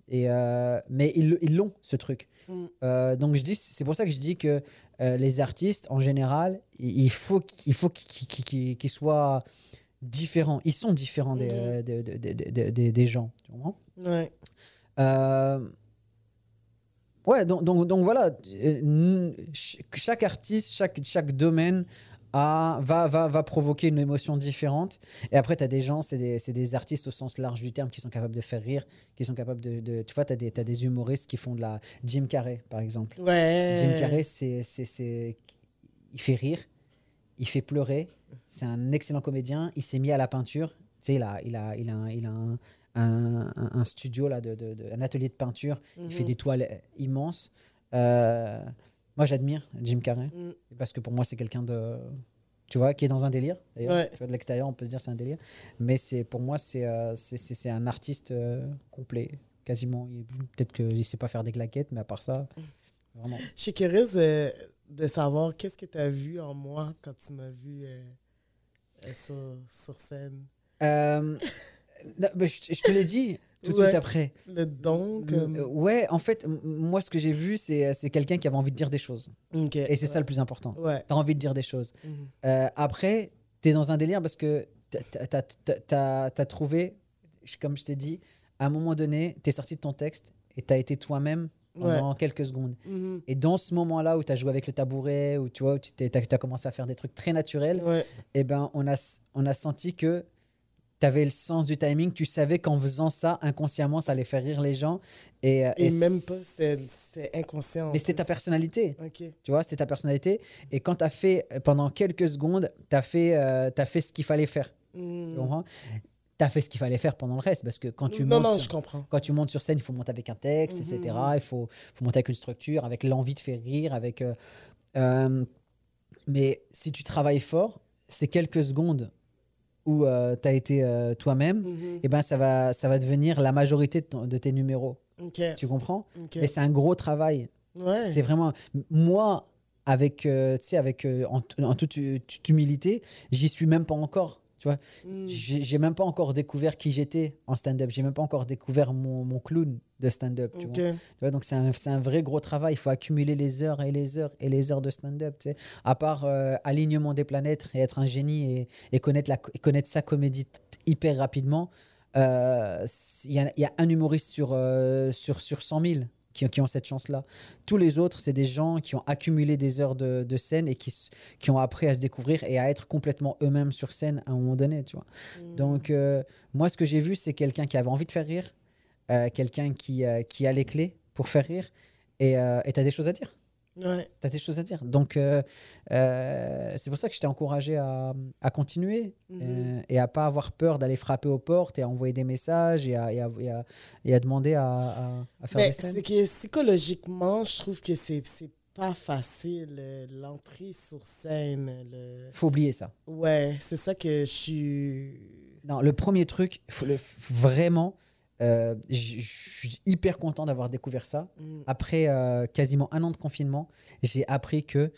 Et euh, mais ils l'ont, ce truc. Mm. Euh, donc, je dis, c'est pour ça que je dis que euh, les artistes, en général, il il faut qu'il faut qu'ils soient différents. Ils sont différents des, des- des- des- des- des- des gens. Tu comprends Ouais. Ouais, donc, donc, donc voilà, euh, chaque artiste, chaque, chaque domaine a, va, va, va provoquer une émotion différente. Et après, tu as des gens, c'est des, des artistes au sens large du terme, qui sont capables de faire rire, qui sont capables de... de- tu vois, tu as, des- humoristes qui font de la... Jim Carrey, par exemple. Ouais. Jim Carrey, c'est, il fait rire, il fait pleurer. C'est un excellent comédien. Il s'est mis à la peinture. Tu sais, il a, il a, il a, il a un, un- studio là, de, de- de- un atelier de peinture. Il fait Mhm. des toiles immenses. Euh, moi, j'admire Jim Carrey Mm. parce que pour moi, c'est quelqu'un de, tu vois, qui est dans un délire. Ouais. Tu vois, de l'extérieur, on peut se dire c'est un délire, mais c'est pour moi, c'est, euh, un artiste euh, complet, quasiment. Peut-être qu'il sait pas faire des claquettes, mais à part ça, vraiment. Je suis curieuse de savoir qu'est-ce que tu as vu en moi quand tu m'as vu euh, sur, sur scène. Euh, non, mais je, je te l'ai dit tout de Ouais. suite après. Le don, comme... Euh, Ouais, en fait, moi, ce que j'ai vu, c'est c'est quelqu'un qui avait envie de dire des choses. Et c'est ça le plus important. Ouais. T'as envie de dire des choses. Mhm. Euh, après, t'es dans un délire parce que t'as as, trouvé, je- comme je t'ai dit, à un moment donné, t'es sorti de ton texte et t'as été toi-même pendant quelques secondes. Mhm. Et dans ce moment-là où t'as joué avec le tabouret, où tu vois, où tu as commencé à faire des trucs très naturels, Ouais. eh ben, on, a, on a senti que tu avais le sens du timing. Tu savais qu'en faisant ça, inconsciemment, ça allait faire rire les gens. Et, euh, Et, et même pas, c'était inconscient. en Mais c'était ta personnalité. Ok. Tu vois, c'était ta personnalité. Et quand tu as fait, euh, pendant quelques secondes, tu as, fait, euh, t'as fait ce qu'il fallait faire. Mhm. Tu comprends? Tu as fait ce qu'il fallait faire pendant le reste. Parce que quand tu, non, montes, non, sur, je comprends. quand tu montes sur scène, il faut monter avec un texte, Mhm. etc. Il faut, faut monter avec une structure, avec l'envie de faire rire. avec euh, euh, Mais si tu travailles fort, ces quelques secondes où tu as été euh, toi-même, Mhm. eh ben, ça, va, ça va devenir la majorité de, ton- de tes numéros. Tu comprends? Mais c'est un gros travail. Ouais. C'est vraiment. Moi, avec, euh, avec, euh, en, toute, hu- toute humilité, j'y suis même pas encore. Tu vois, Mhm. j'ai même pas encore découvert qui j'étais en stand-up. J'ai même pas encore découvert mon, mon clown de stand-up. Tu, vois. Tu vois, donc c'est un, un vrai gros travail. Il faut accumuler les heures et les heures et les heures de stand-up. Tu sais. À part euh, alignement des planètes et être un génie et, et connaître, la, et connaître sa comédie hyper rapidement, euh, il y, a- il y a un humoriste sur, euh, sur, sur 100 000 qui, qui ont cette chance-là. Tous les autres, c'est des gens qui ont accumulé des heures de, de scène et qui, qui ont appris à se découvrir et à être complètement eux-mêmes sur scène à un moment donné. Tu vois. Mhm. Donc, euh, moi, ce que j'ai vu, c'est quelqu'un qui avait envie de faire rire, euh, quelqu'un qui, euh, qui a les clés pour faire rire, et tu as des choses à dire. Ouais. Tu as des choses à dire. Donc, euh, euh, c'est pour ça que je t'ai encouragé à, à continuer Mhm. euh, et à pas avoir peur d'aller frapper aux portes et à envoyer des messages et à, et à, et à- et demander à, faire Ben, des scènes. c'est que psychologiquement, je trouve que c'est pas facile l'entrée sur scène. Le... faut oublier ça. Ouais, c'est ça que je suis. Non, le premier truc, faut le, faut vraiment, euh, je je suis hyper content d'avoir découvert ça. Mm. Après euh, quasiment un an de confinement, j'ai appris que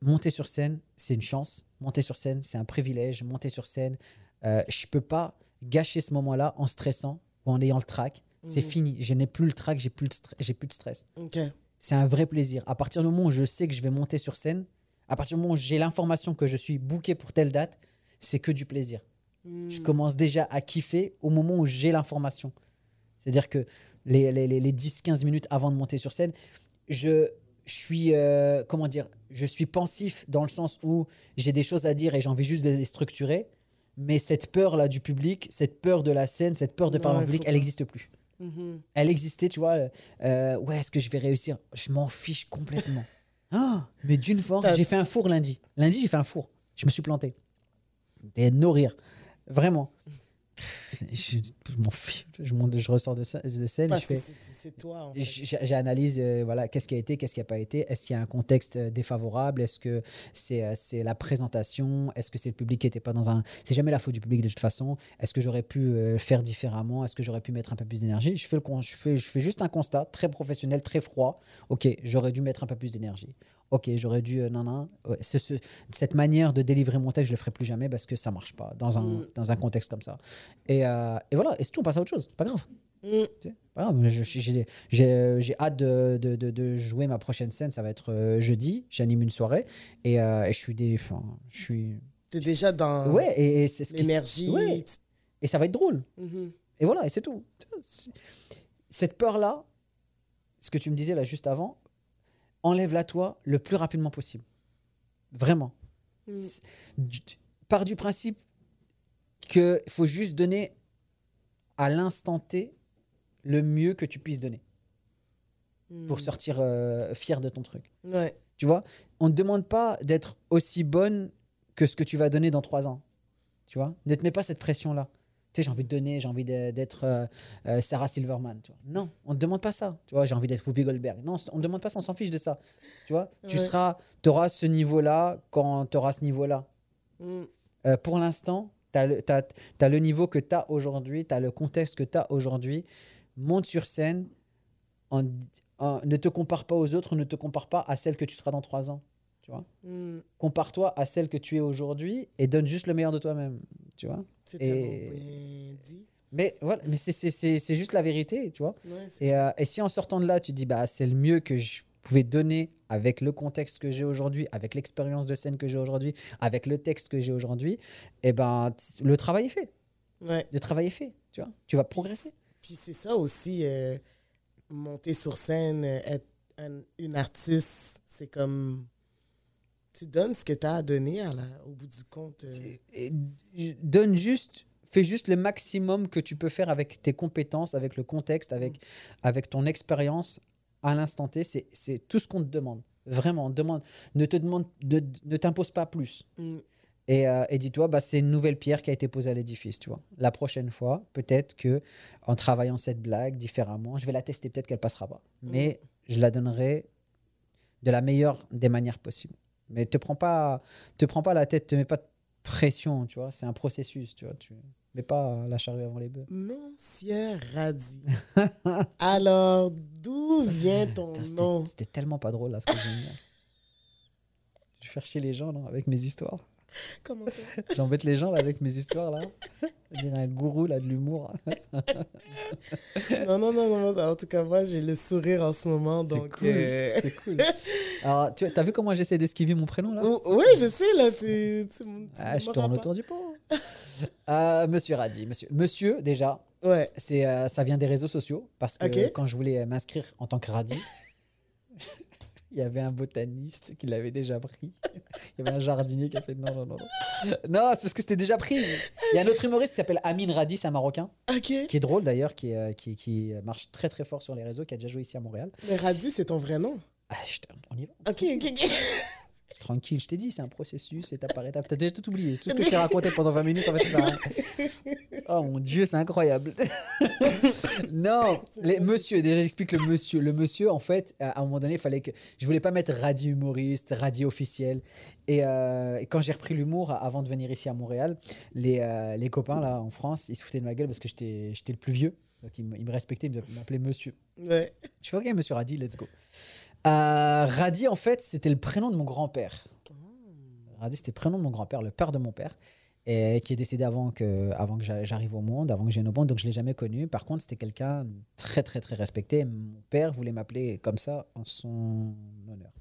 monter sur scène, c'est une chance. Monter sur scène, c'est un privilège. Monter sur scène, euh, je peux pas gâcher ce moment-là en stressant ou en ayant le trac. C'est Mhm. fini. Je n'ai plus le trac, j'ai plus, j'ai plus de stress. C'est un vrai plaisir. À partir du moment où je sais que je vais monter sur scène, à partir du moment où j'ai l'information que je suis booké pour telle date, c'est que du plaisir. Je Mm. commence déjà à kiffer au moment où j'ai l'information. C'est-à-dire que les, les, les- les 10-15 minutes avant de monter sur scène, je, je suis, euh, comment dire, je suis pensif dans le sens où j'ai des choses à dire et j'ai envie juste de les structurer. Mais cette peur-là du public, cette peur de la scène, cette peur de parler en public, elle n'existe plus. Mhm. Elle existait, tu vois. euh, ouais, est-ce que je vais réussir? Je m'en fiche complètement. Ah, mais d'une force, j'ai fait un four lundi. Lundi, j'ai fait un four. Je me suis planté. Des nourrir. Vraiment. Je, m'en fiche. Je, monte, je ressors de, scène. Parce je que fais, c'est- toi, en fait. J- J'analyse euh, voilà, qu'est-ce qui a été, qu'est-ce qui n'a pas été. Est-ce qu'il y a un contexte euh, défavorable? Est-ce que c'est euh, c'est la présentation? Est-ce que c'est le public qui n'était pas dans un. C'est jamais la faute du public de toute façon. Est-ce que j'aurais pu euh, faire différemment? Est-ce que j'aurais pu mettre un peu plus d'énergie? Je, fais le con- je, fais, je fais juste un constat très professionnel, très froid. Ok, j'aurais dû mettre un peu plus d'énergie. Ok, j'aurais dû. euh, non, non. Ouais, c'est ce- cette manière de délivrer mon texte, je ne le ferai plus jamais parce que ça marche pas dans un, Mm. dans un contexte comme ça. Et, euh, et voilà, et c'est tout, on passe à autre chose. Pas grave. Mm. Tu sais, pas grave, je- j'ai hâte de, de- de- de jouer ma prochaine scène. Ça va être euh, jeudi. J'anime une soirée et, euh, et je suis des, enfin, je suis. T'es déjà dans Ouais, et, et c'est ce qui. l'énergie. Ouais, et ça va être drôle. Mhm. Et voilà, et c'est tout. Cette peur là, ce que tu me disais là juste avant, enlève-la toi le plus rapidement possible. Vraiment. Mm. C'est- du- principe qu'il faut juste donner à l'instant T le mieux que tu puisses donner pour Mm. sortir euh, fier de ton truc. Ouais. Tu vois? On ne demande pas d'être aussi bonne que ce que tu vas donner dans trois ans. Tu vois? Ne te mets pas cette pression-là. Tu sais, j'ai envie de donner, j'ai envie d'être euh, euh, Sarah Silverman. Tu vois non, on ne te demande pas ça. Tu vois, j'ai envie d'être Whoopi Goldberg. Non, on ne te demande pas ça, on s'en fiche de ça. Tu vois Tu seras, auras ce niveau-là quand tu auras ce niveau-là. Mm. Euh, pour l'instant, tu as, le niveau que tu as aujourd'hui, tu as le contexte que tu as aujourd'hui. Monte sur scène, en- en- ne te compare pas aux autres, ne te compare pas à celle que tu seras dans trois ans. Tu vois Mm. Compare-toi à celle que tu es aujourd'hui et donne juste le meilleur de toi-même. Tu vois C'est Et- tellement bien dit. Mais voilà, mais c'est- c'est c'est- c'est juste la vérité, tu vois Ouais, et, euh, et si en sortant de là, tu dis, bah, c'est le mieux que je pouvais donner avec le contexte que j'ai aujourd'hui, avec l'expérience de scène que j'ai aujourd'hui, avec le texte que j'ai aujourd'hui, et ben, t- le travail est fait. ouais. Le travail est fait, tu vois. Tu vas progresser. Puis c'est ça aussi, euh, monter sur scène, être un- une artiste, c'est comme. Tu donnes ce que tu as à donner à la- au bout du compte. euh. Donne juste, fais juste le maximum que tu peux faire avec tes compétences, avec le contexte, avec, avec ton expérience à l'instant T. C'est- tout ce qu'on te demande. Vraiment, demande, ne te demande, ne, ne t'impose pas plus. Mm. Et, euh, et dis-toi, bah, c'est une nouvelle pierre qui a été posée à l'édifice, tu vois. La prochaine fois, peut-être que en travaillant cette blague différemment, je vais la tester, peut-être qu'elle passera pas. Mais je la donnerai de la meilleure des manières possibles. Mais te prends pas, te prends pas la tête, te mets pas de pression, tu vois. C'est un processus, tu vois. Tu mets pas la charrue avant les bœufs. Monsieur Radi. Alors, d'où vient ton Putain, nom? C'était tellement pas drôle là ce que j'ai mis. Je vais faire chier les gens non, avec mes histoires. Comment ça J'embête les gens là, avec mes histoires là. Je dirais un gourou là de l'humour. Non, non, non, non. En tout cas, moi, j'ai le sourire en ce moment. C'est cool. euh, C'est cool. Alors, tu as vu comment j'essaie d'esquiver mon prénom là? Ou- Oui, je sais, là. Tu, tu, tu ah, Je tourne pas. autour du pot. Euh, monsieur Radi, monsieur. Monsieur, déjà, Ouais. c'est, euh, ça vient des réseaux sociaux parce que quand je voulais m'inscrire en tant que Radi, il y avait un botaniste qui l'avait déjà pris. Il y avait un jardinier qui a fait non, non, non. Non, non c'est parce que c'était déjà pris. Il y a un autre humoriste qui s'appelle Amin Radi, c'est un Marocain, Ok. qui est drôle d'ailleurs, qui, euh, qui, qui marche très très fort sur les réseaux, qui a déjà joué ici à Montréal. Mais Radi, c'est ton vrai nom. Ah, je on y va. Ok, ok, ok. Tranquille, je t'ai dit, c'est un processus, étape par étape. T'as déjà tout oublié. Tout ce que je t'ai raconté pendant 20 minutes, en fait, ça. Oh mon dieu, c'est incroyable. non, les, monsieur, déjà j'explique le monsieur. Le monsieur, en fait, à un moment donné, il fallait que. Je voulais pas mettre radio humoriste, radio officiel. Et, euh, et quand j'ai repris l'humour, avant de venir ici à Montréal, les, euh, les copains là en France, ils se foutaient de ma gueule parce que j'étais le plus vieux. Donc ils me, respectaient, ils m'appelaient monsieur. Ouais. Je fais ok, monsieur Radi, let's go. Euh, Radi, en fait, c'était le prénom de mon grand-père. Radi, c'était le prénom de mon grand-père, le père de mon père, et qui est décédé avant que, avant que j'a- j'arrive au monde, avant que je vienne au monde, donc je ne l'ai jamais connu. Par contre, c'était quelqu'un très, très, très respecté. Mon père voulait m'appeler comme ça en son honneur,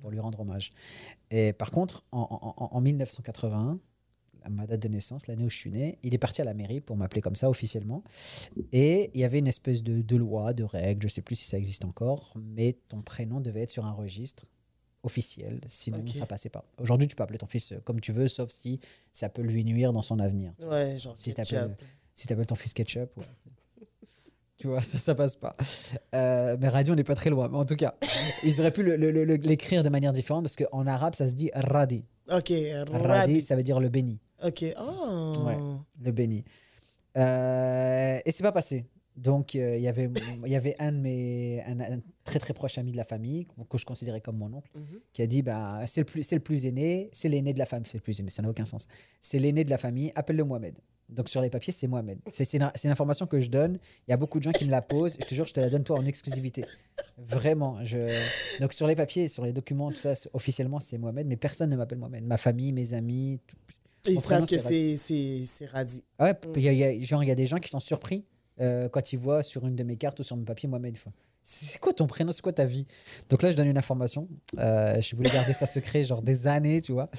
pour lui rendre hommage. Et par contre, en, en- en- en 1981, à ma date de naissance, l'année où je suis né, il est parti à la mairie pour m'appeler comme ça officiellement. Et il y avait une espèce de, de loi, de règle, je sais plus si ça existe encore, mais ton prénom devait être sur un registre officiel, sinon Ok. ça passait pas. Aujourd'hui, tu peux appeler ton fils euh, comme tu veux, sauf si ça peut lui nuire dans son avenir. Ouais, genre Si t'appelles- Si tu appelles ton fils ketchup, ouais. tu vois, ça, ça passe pas. Euh, mais radio, on n'est pas très loin. Mais en tout cas, ils auraient pu l'écrire de manière différente parce qu'en arabe, ça se dit radi. Ok, Radi, Rabi. ça veut dire le béni. Ok, oh. Ouais. le béni. Euh, et c'est pas passé. Donc, euh, il y avait- il y avait un de mes un, un très très proche ami de la famille, que je considérais comme mon oncle, Mhm. qui a dit bah, c'est le, plus- le plus aîné, c'est l'aîné de la famille. C'est le plus aîné, ça n'a aucun sens. C'est l'aîné de la famille, appelle-le Mohamed. Donc, sur les papiers, c'est Mohamed. C'est une, une information que je donne. Il y a beaucoup de gens qui me la posent. Je te jure, je te la donne toi en exclusivité. Vraiment. Je... Donc, sur les papiers, sur les documents, tout ça, officiellement, c'est Mohamed, mais personne ne m'appelle Mohamed. Ma famille, mes amis, tout- Ils savent que c'est c'est c'est- c'est Radi. ah Ouais, il y a- y a- genre, il y a des gens qui sont surpris euh, quand ils voient sur une de mes cartes ou sur mon papier Mohamed. font, C'est quoi ton prénom? C'est quoi ta vie? Donc là, je donne une information. Euh, je voulais garder ça secret, genre des années, tu vois.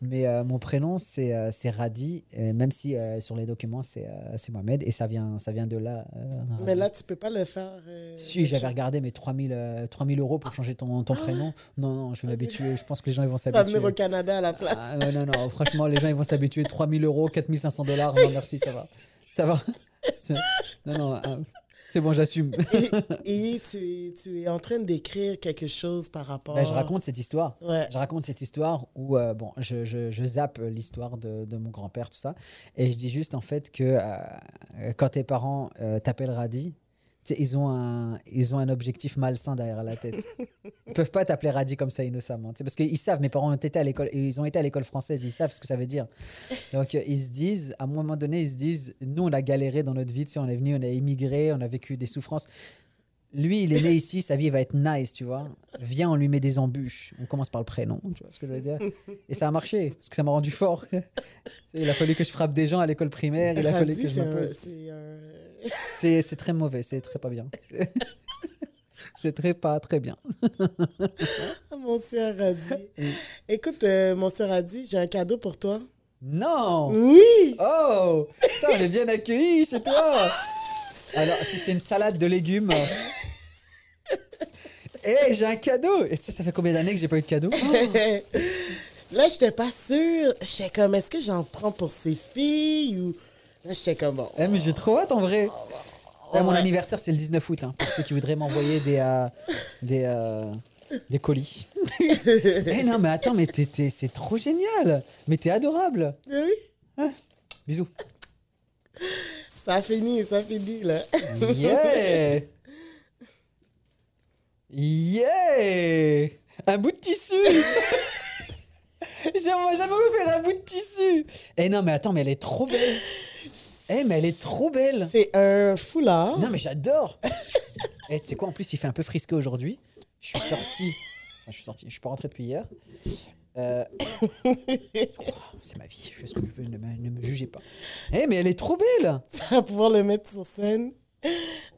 Mais euh, mon prénom, c'est euh, c'est Radi, même si euh, sur les documents, c'est euh, c'est Mohamed. Et ça vient, ça vient de là. euh, Mais là, tu peux pas le faire. euh, Si j'avais regardé mes 3000, euh, 3000 euros pour changer ton, ton prénom, non, non, je vais m'habituer. Je pense que les gens ils vont Tu vas venir s'habituer. au Canada à la place. Ah, non, non, franchement, les gens ils vont s'habituer. 3000 euros, 4500 dollars, non merci, ça va. Ça va. Non, non, euh, c'est bon, j'assume. Et, et tu, es- tu es en train d'écrire quelque chose par rapport. Ben, je raconte cette histoire. Ouais. Je raconte cette histoire où, euh, bon, je, je, je zappe l'histoire de, de mon grand-père, tout ça. Et je dis juste, en fait, que euh, quand tes parents euh, t'appellent Radi, ils ont, un, ils ont un objectif malsain derrière la tête. Ils peuvent pas t'appeler Radi comme ça innocemment. Parce qu'ils savent, mes parents ont été à l'école, ils ont été à l'école française, ils savent ce que ça veut dire. Donc euh, ils se disent, à un moment donné, ils se disent, nous on a galéré dans notre vie, on est venu, on a immigré, on a vécu des souffrances. Lui, il est né ici, sa vie va être nice, tu vois. Viens, on lui met des embûches. On commence par le prénom, tu vois ce que je veux dire. Et ça a marché, parce que ça m'a rendu fort. Il a fallu que je frappe des gens à l'école primaire, il a fallu que je un- m'impose. C'est très mauvais, c'est très pas bien. c'est très pas très bien. Ah, mon cher Radi. Écoute, euh, mon cher Radi, j'ai un cadeau pour toi. Non Oui! Oh Putain, on est bien accueillis chez toi Alors, si c'est une salade de légumes... Eh, j'ai un cadeau Et tu sais, ça fait combien d'années que j'ai pas eu de cadeau? Là, j'étais pas sûre. J'étais comme, est-ce que j'en prends pour ses filles ou. Là, j'étais comme, bon. Eh, mais j'ai trop hâte en vrai. Eh, Mon Ouais. anniversaire, c'est le 19 août, hein, pour ceux qui voudraient m'envoyer des, euh, des, euh, des colis. Eh non, mais attends, mais t'es- t'es- c'est trop génial. Mais t'es adorable. Oui, Bisous. Ça a fini, ça a fini, là. Yeah. Yeah. Un bout de tissu. J'aimerais jamais vous faire un bout de tissu. Eh non, mais attends, mais elle est trop belle Eh, mais elle est trop belle C'est un foulard. Non, mais j'adore Eh, tu sais quoi, en plus, il fait un peu frisqué aujourd'hui. Je suis sorti... Enfin, je suis sorti, je suis pas rentré depuis hier. Euh, C'est ma vie, je fais ce que je veux, ne me, ne me jugez pas. Eh, mais elle est trop belle Tu vas pouvoir le mettre sur scène.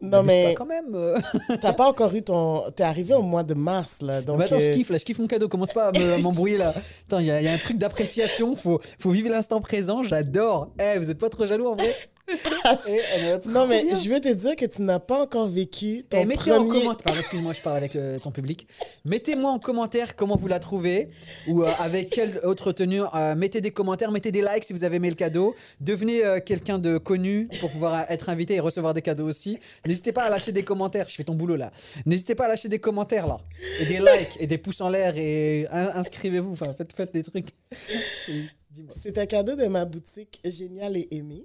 Non, mais pas quand même t'as pas encore eu ton. T'es arrivé au mois de mars, là. Donc, Mais attends, je euh, kiffe là, je kiffe mon cadeau. Commence pas à me- à m'embrouiller là. Attends, il y, a il y a un truc d'appréciation. Faut, faut vivre l'instant présent. J'adore. Eh, vous êtes pas trop jaloux en vrai? Et elle est Non, mais bien. je veux te dire que tu n'as pas encore vécu ton Eh, mettez en premier... commentaire, pardon, excuse-moi, je parle avec euh, ton public. Mettez-moi en commentaire comment vous la trouvez ou euh, avec quelle autre tenue. Euh, mettez des commentaires, mettez des likes si vous avez aimé le cadeau. Devenez euh, quelqu'un de connu pour pouvoir être invité et recevoir des cadeaux aussi. N'hésitez pas à lâcher des commentaires. Je fais ton boulot là. N'hésitez pas à lâcher des commentaires là et des likes et des pouces en l'air et in- inscrivez-vous. Enfin, faites, faites des trucs. C'est un cadeau de ma boutique Génial et Aimé.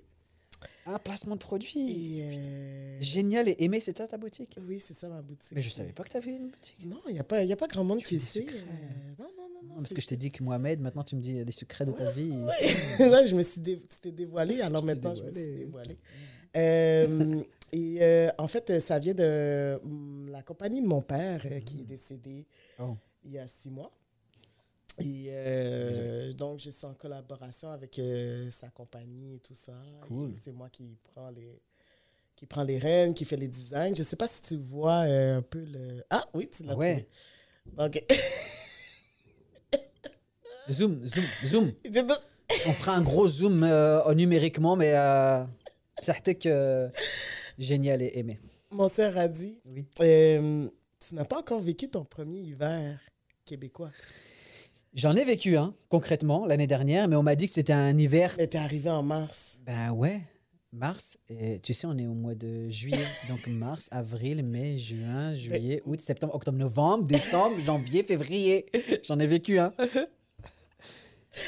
Un placement de produit. Et euh, Génial et aimé, c'est ça ta boutique? Oui, c'est ça ma boutique. Mais je savais pas que t'avais une boutique. Non, il n'y a, pas- y a pas grand monde qui secrets. euh, non, non, non. non, parce que je t'ai dit que Mohamed, maintenant tu me dis les secrets de ta vie. ouais, je me suis dé... tu dévoilé, alors Je t'ai maintenant je me suis dévoilé. dévoilée. Euh, et euh, en fait, ça vient de hum, la compagnie de mon père euh, qui est décédé Oh. il y a six mois. Et euh, donc, je suis en collaboration avec euh, sa compagnie et tout ça. Cool. C'est moi qui prends les qui prend les rênes, qui fait les designs. Je sais pas si tu vois euh, un peu le... Ah oui, tu l'as Ouais. trouvé. Donc, Zoom, zoom, zoom. On fera un gros zoom numériquement, mais euh, que génial et aimé. mon sœur a dit, Oui. tu n'as pas encore vécu ton premier hiver québécois? J'en ai vécu un, concrètement, l'année dernière, mais on m'a dit que c'était un hiver. Mais t'es arrivé en mars. Ben ouais, mars. Et tu sais, on est au mois de juillet. Donc mars, avril, mai, juin, juillet, août, septembre, octobre, novembre, décembre, janvier, février. J'en ai vécu un.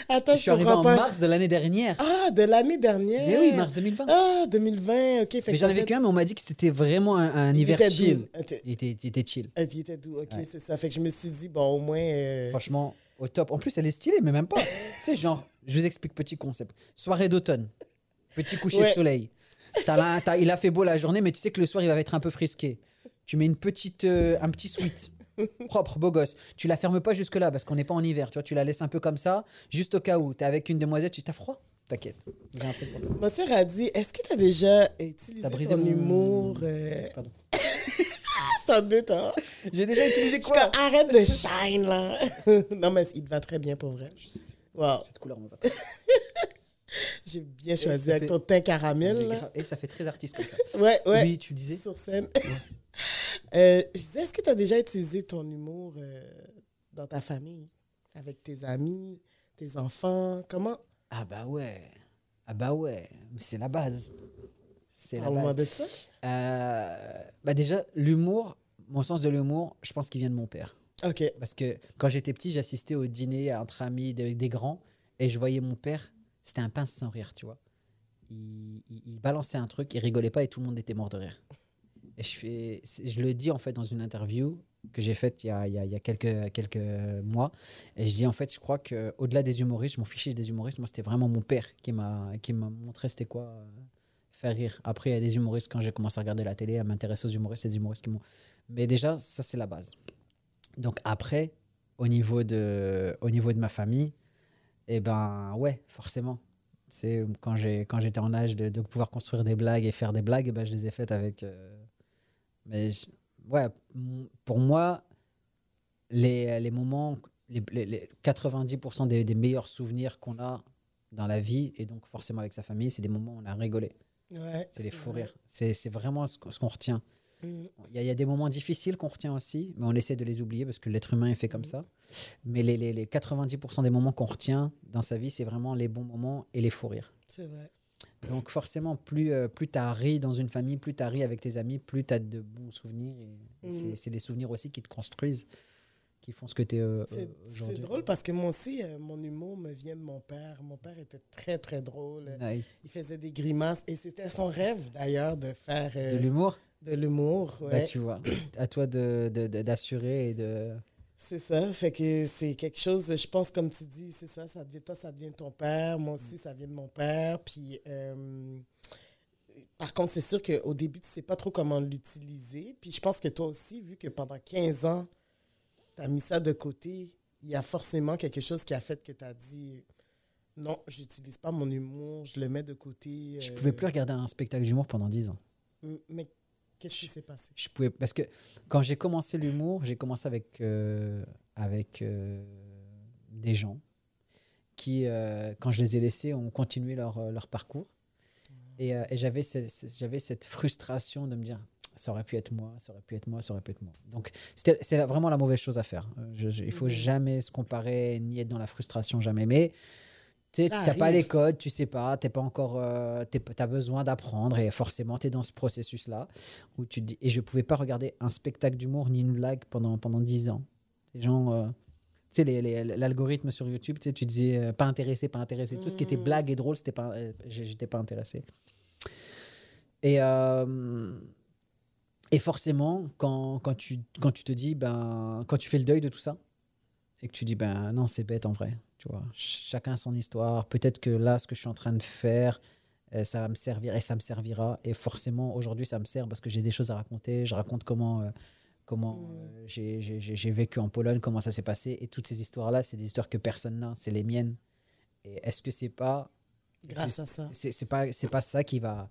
Attends, Je je suis arrivé en pas. mars de l'année dernière. Ah, de l'année dernière. Mais oui, mars 2020. Ah, 2020, ok. Fait Mais j'en ai vécu un, mais on m'a dit que c'était vraiment un, un il hiver était chill. Il était, il était chill. Ah, il était doux, ok, Ouais. c'est ça. Fait que je me suis dit, bon, au moins. euh, Franchement, au top. En plus, elle est stylée, mais même pas. tu sais, genre, je vous explique petit concept. Soirée d'automne, petit coucher Ouais. de soleil. La- t'as- il a fait beau la journée, mais tu sais que le soir, il va être un peu frisqué. Tu mets une petite, euh, un petit sweat. Propre, beau gosse. Tu la fermes pas jusque-là parce qu'on n'est pas en hiver. Tu vois, tu la laisses un peu comme ça, juste au cas où. T'es avec une demoiselle, tu t'as froid? T'inquiète. J'ai un truc pour toi. Ma sœur a dit, est-ce que tu as déjà utilisé brisé ton mon- humour euh, Pardon. Je t'en hein? J'ai déjà utilisé quoi? arrête de shine, là. non, mais il te va très bien, pour vrai. Wow, Cette couleur, on va j'ai bien choisi avec fait- ton teint caramel, là. Et ça fait très artiste comme ça. Ouais, ouais. Oui, tu disais Sur scène. Euh, je disais, est-ce que tu as déjà utilisé ton humour euh, dans ta famille, avec tes amis, tes enfants? Comment? Ah bah ouais. Ah bah ouais. C'est la base. C'est la base. de ça. Euh, bah déjà, l'humour, mon sens de l'humour, je pense qu'il vient de mon père. OK. Parce que quand j'étais petit, j'assistais au dîner entre amis avec des grands et je voyais mon père, c'était un pince sans rire, tu vois. Il, il- il balançait un truc, il rigolait pas et tout le monde était mort de rire. Et je, fais, je le dis en fait dans une interview que j'ai faite il y a, il y a- il y a quelques, quelques mois. Et je dis en fait, je crois qu'au-delà des humoristes, je m'en fichais des humoristes. Moi, c'était vraiment mon père qui m'a qui m'a montré c'était quoi euh, faire rire. Après, il y a des humoristes, quand j'ai commencé à regarder la télé, à m'intéresser aux humoristes, c'est des humoristes qui m'ont. Mais déjà, ça, c'est la base. Donc après, au niveau de, au niveau de ma famille, eh ben ouais, forcément. C'est quand j'ai quand j'étais en âge de, pouvoir construire des blagues et faire des blagues, eh ben, je les ai faites avec. euh, mais je- ouais, pour moi, les, les moments, les, les- les 90% des, des meilleurs souvenirs qu'on a dans la vie, et donc forcément avec sa famille, c'est des moments où on a rigolé. Ouais, C'est les fous rires. C'est c'est vraiment ce qu'on retient. Mm. Il y, a- il y a des moments difficiles qu'on retient aussi, mais on essaie de les oublier parce que l'être humain est fait comme ça. Mais les, les- les 90% des moments qu'on retient dans sa vie, c'est vraiment les bons moments et les fous rires. C'est vrai. Donc forcément, plus, euh, plus tu as ri dans une famille, plus tu as ri avec tes amis, plus tu as de bons souvenirs. Et, et c'est- c'est des souvenirs aussi qui te construisent, qui font ce que tu es C'est c'est aujourd'hui. drôle parce que moi aussi, euh, mon humour me vient de mon père. Mon père était très, très drôle. Nice. Il faisait des grimaces et c'était son rêve d'ailleurs de faire euh, De l'humour, de l'humour. bah, tu vois. À toi d'assurer de, et de... C'est ça, c'est que c'est quelque chose, je pense, comme tu dis, c'est ça, ça devient, toi, ça devient ton père, moi aussi, ça vient de mon père. Puis, euh, par contre, c'est sûr qu'au début, tu sais pas trop comment l'utiliser. Puis, je pense que toi aussi, vu que pendant 15 ans, tu as mis ça de côté, il y a forcément quelque chose qui a fait que tu as dit non, j'utilise pas mon humour, je le mets de côté. Je euh, pouvais plus regarder un spectacle d'humour pendant 10 ans. Mais qu'est-ce qui s'est passé? je pouvais parce que quand j'ai commencé l'humour, j'ai commencé avec euh, avec euh, des gens qui, euh, quand je les ai laissés, ont continué leur, leur parcours. Et, et j'avais cette frustration de me dire ça aurait pu être moi, ça aurait pu être moi, ça aurait pu être moi. Donc c'est vraiment la mauvaise chose à faire. Euh, je- je- il faut Mhm. jamais se comparer ni être dans la frustration, jamais. Mais tu t'as pas les codes, tu sais pas, t'es pas encore, euh, t'es- t'as besoin d'apprendre et forcément tu es dans ce processus-là où tu te dis. Et je pouvais pas regarder un spectacle d'humour ni une blague pendant pendant dix ans. Les gens. euh, tu sais, l'algorithme sur YouTube, tu tu disais euh, pas intéressé, pas intéressé. Tout ce qui était Mhm. blague et drôle, c'était pas, j'étais pas intéressé. Et, et forcément, quand, quand, tu, quand tu te dis, ben, quand tu fais le deuil de tout ça, et que tu dis, ben non, c'est bête en vrai, tu vois, Ch- chacun son histoire, peut-être que là, ce que je suis en train de faire, euh, ça va me servir et ça me servira. Et forcément, aujourd'hui, ça me sert parce que j'ai des choses à raconter. Je raconte comment, euh, comment Mm. euh, j'ai- vécu en Pologne, comment ça s'est passé. Et toutes ces histoires-là, c'est des histoires que personne n'a, c'est les miennes. Et est-ce que c'est pas Grâce à ça. c'est pas pas ça qui va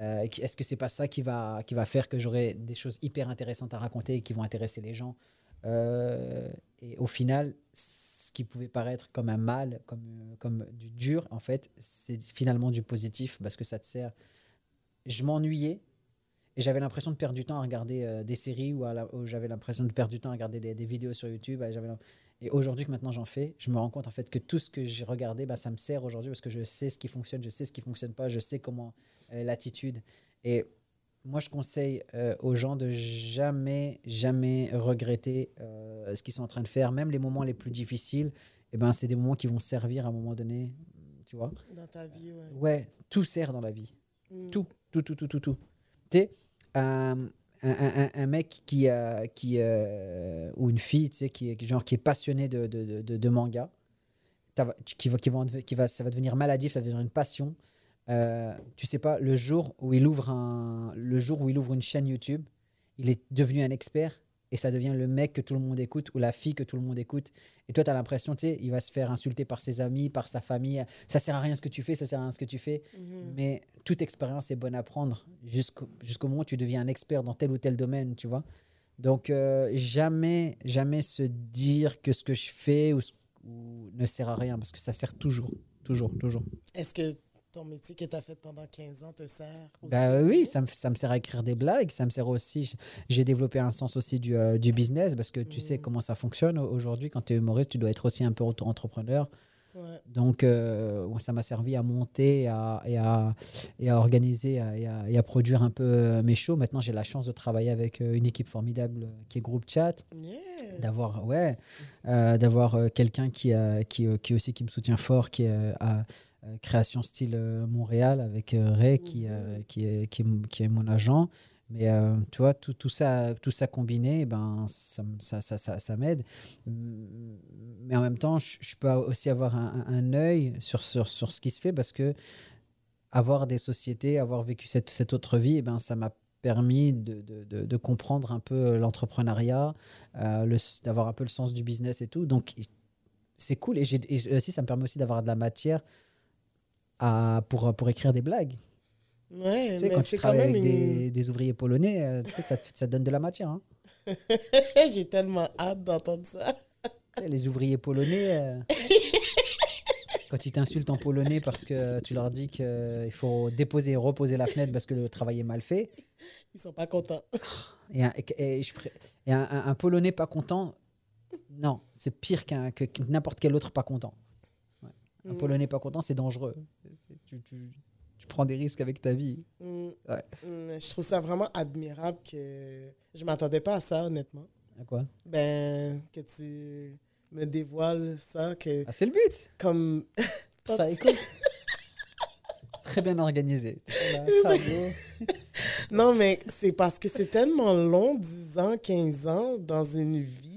euh, est-ce que c'est pas ça qui va qui va faire que j'aurai des choses hyper intéressantes à raconter et qui vont intéresser les gens? Euh, et au final ce qui pouvait paraître comme un mal comme comme du dur en fait c'est finalement du positif parce que ça te sert. Je m'ennuyais et j'avais l'impression de perdre du temps à regarder euh, des séries ou, j'avais l'impression de perdre du temps à regarder des, vidéos sur YouTube et aujourd'hui que maintenant j'en fais, je me rends compte en fait que tout ce que j'ai regardé, bah, ça me sert aujourd'hui parce que je sais ce qui fonctionne, je sais ce qui fonctionne pas, je sais comment euh, l'attitude. Et moi, je conseille euh, aux gens de jamais, jamais regretter euh, ce qu'ils sont en train de faire, même les moments les plus difficiles. Et ben, c'est des moments qui vont servir à un moment donné, tu vois. Dans ta vie, ouais. Ouais, tout sert dans la vie Mm. tout, tout, tout, tout, tout, tout. Tu sais, un, un, mec qui, euh, qui euh, ou une fille, tu sais, qui genre qui est passionné de, de, de, manga, qui va, qui va, ça va devenir maladif, ça va devenir une passion. Euh, tu sais pas, le jour où il ouvre un, le jour où il ouvre une chaîne YouTube, il est devenu un expert et ça devient le mec que tout le monde écoute ou la fille que tout le monde écoute. Et toi, tu as l'impression, tu sais, il va se faire insulter par ses amis, par sa famille. Ça sert à rien ce que tu fais, ça sert à rien ce que tu fais. Mhm. Mais toute expérience est bonne à prendre jusqu'au moment où tu deviens un expert dans tel ou tel domaine, tu vois. Donc, euh, jamais, jamais se dire que ce que je fais ou ne sert à rien, parce que ça sert toujours, toujours, toujours. Est-ce que ton métier que tu as fait pendant 15 ans te sert aussi? Bah oui, ça me, ça me sert à écrire des blagues, ça me sert aussi, j'ai développé un sens aussi du, euh, du business, parce que tu sais Mhm. comment ça fonctionne aujourd'hui, quand tu es humoriste, tu dois être aussi un peu auto-entrepreneur. Ouais. Donc, euh, ça m'a servi à monter et à, et à, et à organiser et à, et à produire un peu euh, mes shows. Maintenant, j'ai la chance de travailler avec euh, une équipe formidable euh, qui est Groupe Chat, Yes. d'avoir ouais, euh, d'avoir euh, quelqu'un qui, euh, qui, euh, qui aussi qui me soutient fort, qui euh, euh, Création Style euh, Montréal avec euh, Ray, qui, euh, qui, est, qui, est, m- qui est mon agent. Mais euh, tu vois, tout, tout, ça, tout ça combiné, eh ben, ça, ça, ça, ça, ça m'aide. Mais en même temps, je, je peux aussi avoir un, un- œil sur, sur, sur ce qui se fait parce que avoir des sociétés, avoir vécu cette, cette autre vie, eh ben, ça m'a permis de, de, de, de comprendre un peu l'entrepreneuriat, euh, d'avoir un peu le sens du business et tout. Donc, c'est cool. Et aussi, ça me permet aussi d'avoir de la matière à, pour, pour écrire des blagues. Ouais, Tu sais, mais quand tu c'est quand travailles même avec une... des, des ouvriers polonais, euh, tu sais, ça, ça donne de la matière. hein. J'ai tellement hâte d'entendre ça. Tu sais, les ouvriers polonais, euh, quand ils t'insultent en polonais parce que tu leur dis qu'il faut déposer et reposer la fenêtre parce que le travail est mal fait, Ils sont pas contents. et un, et je pré- et un- un- un polonais pas content, non, c'est pire qu'un, que, que n'importe quel autre pas content. Un Mm. polonais pas content, c'est dangereux. Tu, tu- tu prends des risques avec ta vie. Mm. Ouais. Mm, Je trouve ça vraiment admirable que je m'attendais pas à ça, honnêtement. À quoi? Ben, que tu me dévoiles ça, que ah, C'est le but comme... Ça, écoute. Très bien organisé. Non, mais c'est parce que c'est tellement long, 10 ans, 15 ans dans une vie.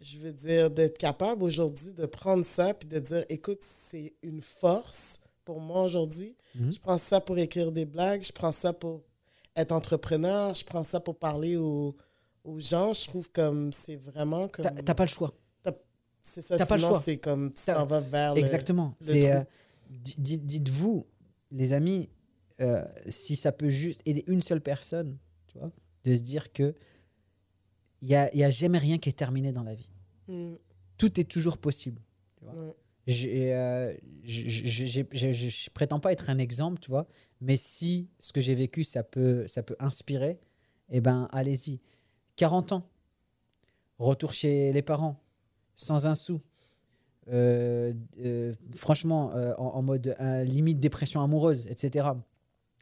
Je veux dire, d'être capable aujourd'hui de prendre ça puis de dire, écoute, c'est une force pour moi aujourd'hui. Mhm. Je prends ça pour écrire des blagues, je prends ça pour être entrepreneur, je prends ça pour parler aux, aux gens. Je trouve comme c'est vraiment comme. T'as pas le choix. C'est ça, pas le choix. c'est comme tu t'en vas vers le. Exactement. euh, di- di- Dites-vous, les amis, euh, si ça peut juste aider une seule personne, tu vois, de se dire que il n'y a, y a jamais rien qui est terminé dans la vie. Mm, Tout est toujours possible. tu vois. j'ai, euh, je- prétends pas être un exemple, tu vois, mais si ce que j'ai vécu, ça peut, ça peut inspirer, eh ben, allez-y. 40 ans, retour chez les parents, sans un sou. Euh, euh, franchement, en, en mode limite dépression amoureuse, etc.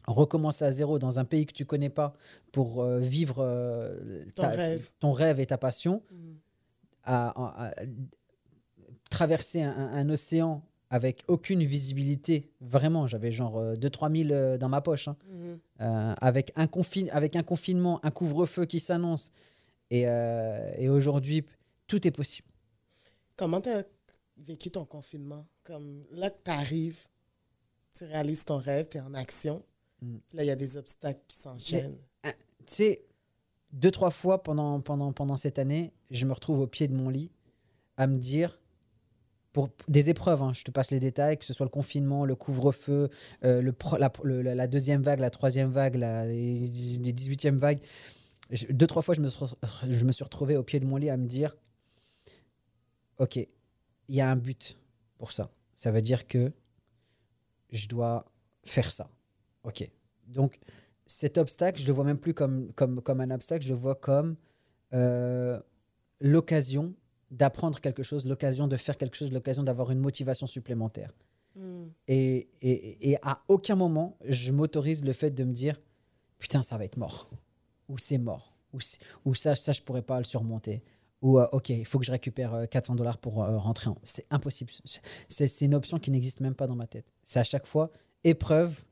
Recommencer à zéro dans un pays que tu connais pas pour euh, vivre euh, Ton ta- rêve. ton rêve et ta passion, Mm. à, à- à traverser un, océan avec aucune visibilité, vraiment, j'avais genre 2-3 000 euh, dans ma poche, hein. Euh, avec, un confin- avec un confinement, un couvre-feu qui s'annonce. Et, euh, et aujourd'hui, tout est possible. Comment tu as vécu ton confinement? Comme là que tu arrives, tu réalises ton rêve, tu es en action. Mm. Là, il y a des obstacles qui s'enchaînent. Tu sais, deux, trois fois pendant, pendant, pendant cette année, je me retrouve au pied de mon lit à me dire, pour des épreuves, hein, je te passe les détails, que ce soit le confinement, le couvre-feu, euh, le la, deuxième vague, la troisième vague, la, les, les 18e vagues. Je- deux, trois fois, je me, je me suis retrouvé au pied de mon lit à me dire, OK, il y a un but pour ça. Ça veut dire que je dois faire ça. OK. Donc, cet obstacle, je le vois même plus comme, comme, comme un obstacle, je le vois comme euh, l'occasion d'apprendre quelque chose, l'occasion de faire quelque chose, l'occasion d'avoir une motivation supplémentaire. Mm. Et, et, et à aucun moment, je m'autorise le fait de me dire putain, ça va être mort. Ou c'est mort. Ou, ou ça, ça, je pourrais pas le surmonter. Ou euh, ok, il faut que je récupère euh, 400 dollars pour euh, rentrer en. C'est impossible. C'est une option qui n'existe même pas dans ma tête. C'est à chaque fois épreuve,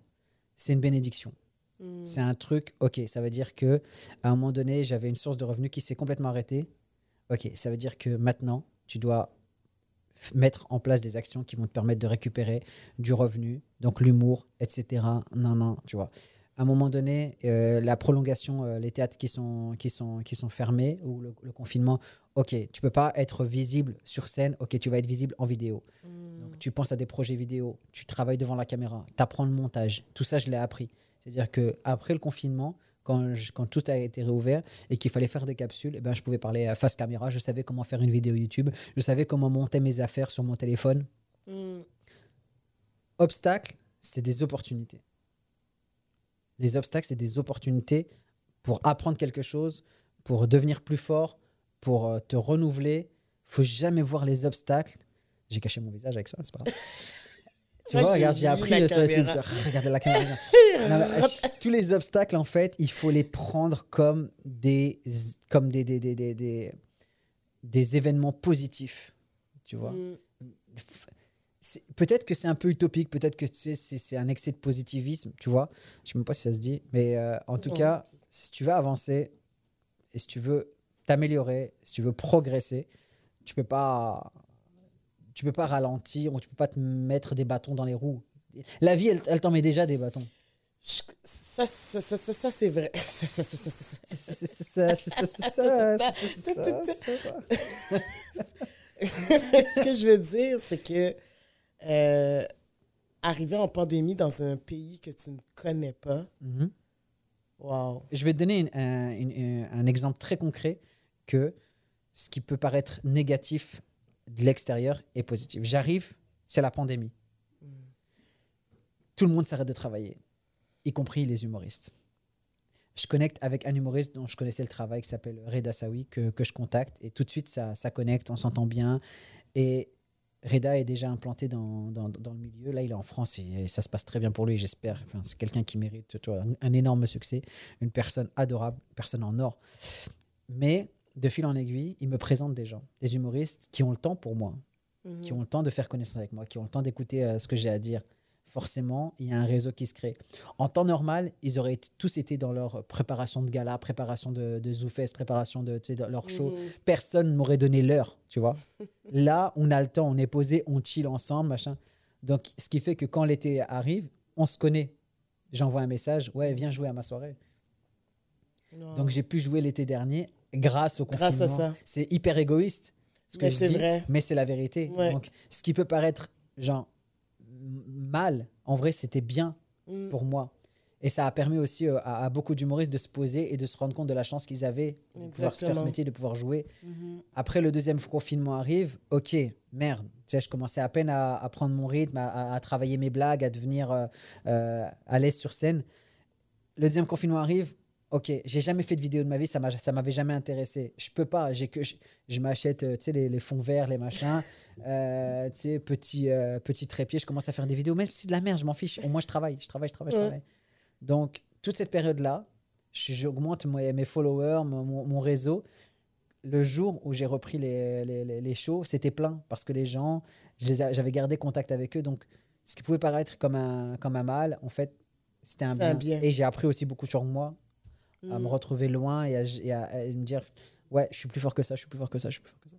c'est une bénédiction. Mm. C'est un truc, ok, ça veut dire que à un moment donné, j'avais une source de revenus qui s'est complètement arrêtée. Ok, ça veut dire que maintenant, tu dois mettre en place des actions qui vont te permettre de récupérer du revenu, donc l'humour, etc. Non, non, tu vois. À un moment donné, euh, la prolongation, euh, les théâtres qui sont, qui sont, qui sont fermés ou le, le confinement, ok, tu peux pas être visible sur scène, ok, tu vas être visible en vidéo. Mm. Donc, tu penses à des projets vidéo, tu travailles devant la caméra, tu apprends le montage. Tout ça, je l'ai appris. C'est-à-dire que après le confinement, quand, je- quand tout a été réouvert et qu'il fallait faire des capsules, eh ben, je pouvais parler face caméra, je savais comment faire une vidéo YouTube, je savais comment monter mes affaires sur mon téléphone. Mm. Obstacles, c'est des opportunités. Les obstacles, c'est des opportunités pour apprendre quelque chose, pour devenir plus fort, pour euh, te renouveler. faut jamais voir les obstacles. J'ai caché mon visage avec ça, c'est pas grave. Tu Moi, vois, regarde, j'ai appris euh, sur YouTube. Regardez la caméra. Non, euh, tous les obstacles, en fait, il faut les prendre comme des, comme des, des, des, des, des, des événements positifs. Tu vois Mm. Peut-être que c'est un peu utopique, peut-être que tu sais, c'est un excès de positivisme, tu vois. Je sais même pas si ça se dit, mais euh, en tout Non, cas, si tu veux avancer et si tu veux t'améliorer, si tu veux progresser, tu peux pas tu peux pas ralentir ou tu peux pas te mettre des bâtons dans les roues. La vie, elle, elle t'en met déjà des bâtons. Ça, ça, ça, ça, ça, c'est vrai. Ce que je veux dire, c'est que euh, arriver en pandémie dans un pays que tu ne connais pas, wow. Je vais te donner une- un, une- un exemple très concret que ce qui peut paraître négatif de l'extérieur est positif. J'arrive, c'est la pandémie. Tout le monde s'arrête de travailler, y compris les humoristes. Je connecte avec un humoriste dont je connaissais le travail qui s'appelle Reda Sawi, que, que je contacte, et tout de suite ça, ça connecte, on s'entend bien. Et Reda est déjà implanté dans, dans, dans le milieu. Là, il est en France et ça se passe très bien pour lui, j'espère. Enfin, c'est quelqu'un qui mérite un, un énorme succès, une personne adorable, une personne en or. Mais de fil en aiguille, il me présente des gens, des humoristes qui ont le temps pour moi, Mhm. qui ont le temps de faire connaissance avec moi, qui ont le temps d'écouter euh, ce que j'ai à dire. Forcément, il y a un réseau qui se crée. En temps normal, ils auraient tous été dans leur préparation de gala, préparation de, de ZooFest, préparation de, tu sais, de leur show. Mhm. Personne ne m'aurait donné l'heure, tu vois. Là, on a le temps, on est posé, on chill ensemble, machin. Donc, ce qui fait que quand l'été arrive, on se connaît. J'envoie un message, ouais, viens jouer à ma soirée. Donc, j'ai pu jouer l'été dernier grâce au Grâce à confinement. ça. C'est hyper égoïste, ce que Mais je c'est vrai. mais c'est la vérité. Ouais. Donc, ce qui peut paraître genre mal, en vrai, c'était bien Mm. pour moi. Et ça a permis aussi euh, à, à beaucoup d'humoristes de se poser et de se rendre compte de la chance qu'ils avaient de pouvoir se faire ce métier, de pouvoir jouer. Mhm. Après, le deuxième confinement arrive. Ok, merde. Tu sais, je commençais à peine à, à prendre mon rythme, à travailler mes blagues, à devenir euh, euh, à l'aise sur scène. Le deuxième confinement arrive. Ok, j'ai jamais fait de vidéo de ma vie, ça ça m'avait jamais intéressé. Je peux pas, j'ai que je, je m'achète, euh, tu sais, les, les fonds verts, les machins, euh, tu sais, petit euh, petit trépied. Je commence à faire des vidéos, même si c'est de la merde, je m'en fiche. Au moins, je travaille, je travaille, je travaille, je travaille. Donc, toute cette période-là, j'augmente mes, followers, mon, mon- mon réseau. Le jour où j'ai repris les, les, les- shows, c'était plein parce que les gens, j'avais gardé contact avec eux. Donc, ce qui pouvait paraître comme un, comme un mal, en fait, c'était un bien. un bien. Et j'ai appris aussi beaucoup sur moi, à me Mhm. retrouver loin et à, et à- à me dire ouais je suis plus fort que ça je suis plus fort que ça je suis plus fort que ça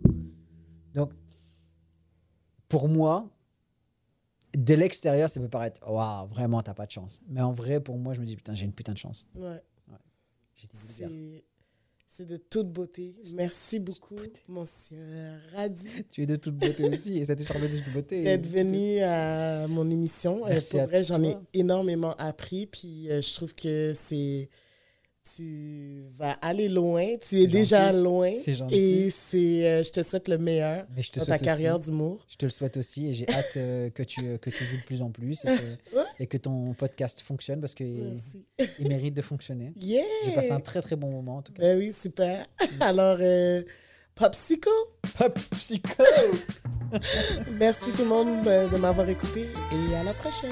donc pour moi de l'extérieur ça peut paraître waouh vraiment t'as pas de chance mais en vrai pour moi je me dis putain j'ai une putain de chance Ouais. Vulgaire. C'est c'est de toute beauté. Merci beaucoup, monsieur Radi, tu es de toute beauté aussi et ça t'est charmé de toute beauté d'être venu à mon émission. Euh, Merci pour vrai, j'en ai énormément appris. Puis euh, je trouve que c'est. Tu vas aller loin. Tu es déjà loin. C'est gentil. Et c'est, euh, je te souhaite le meilleur dans ta carrière d'humour. je te le souhaite aussi et j'ai hâte euh, que tu euh, que tu joues de plus en plus et que, Ouais. et que ton podcast fonctionne parce qu'il il mérite de fonctionner Yeah! j'ai passé un très très bon moment en tout cas Ben oui, super. Alors, euh, Hop, psycho merci tout le monde euh, de m'avoir écouté et à la prochaine.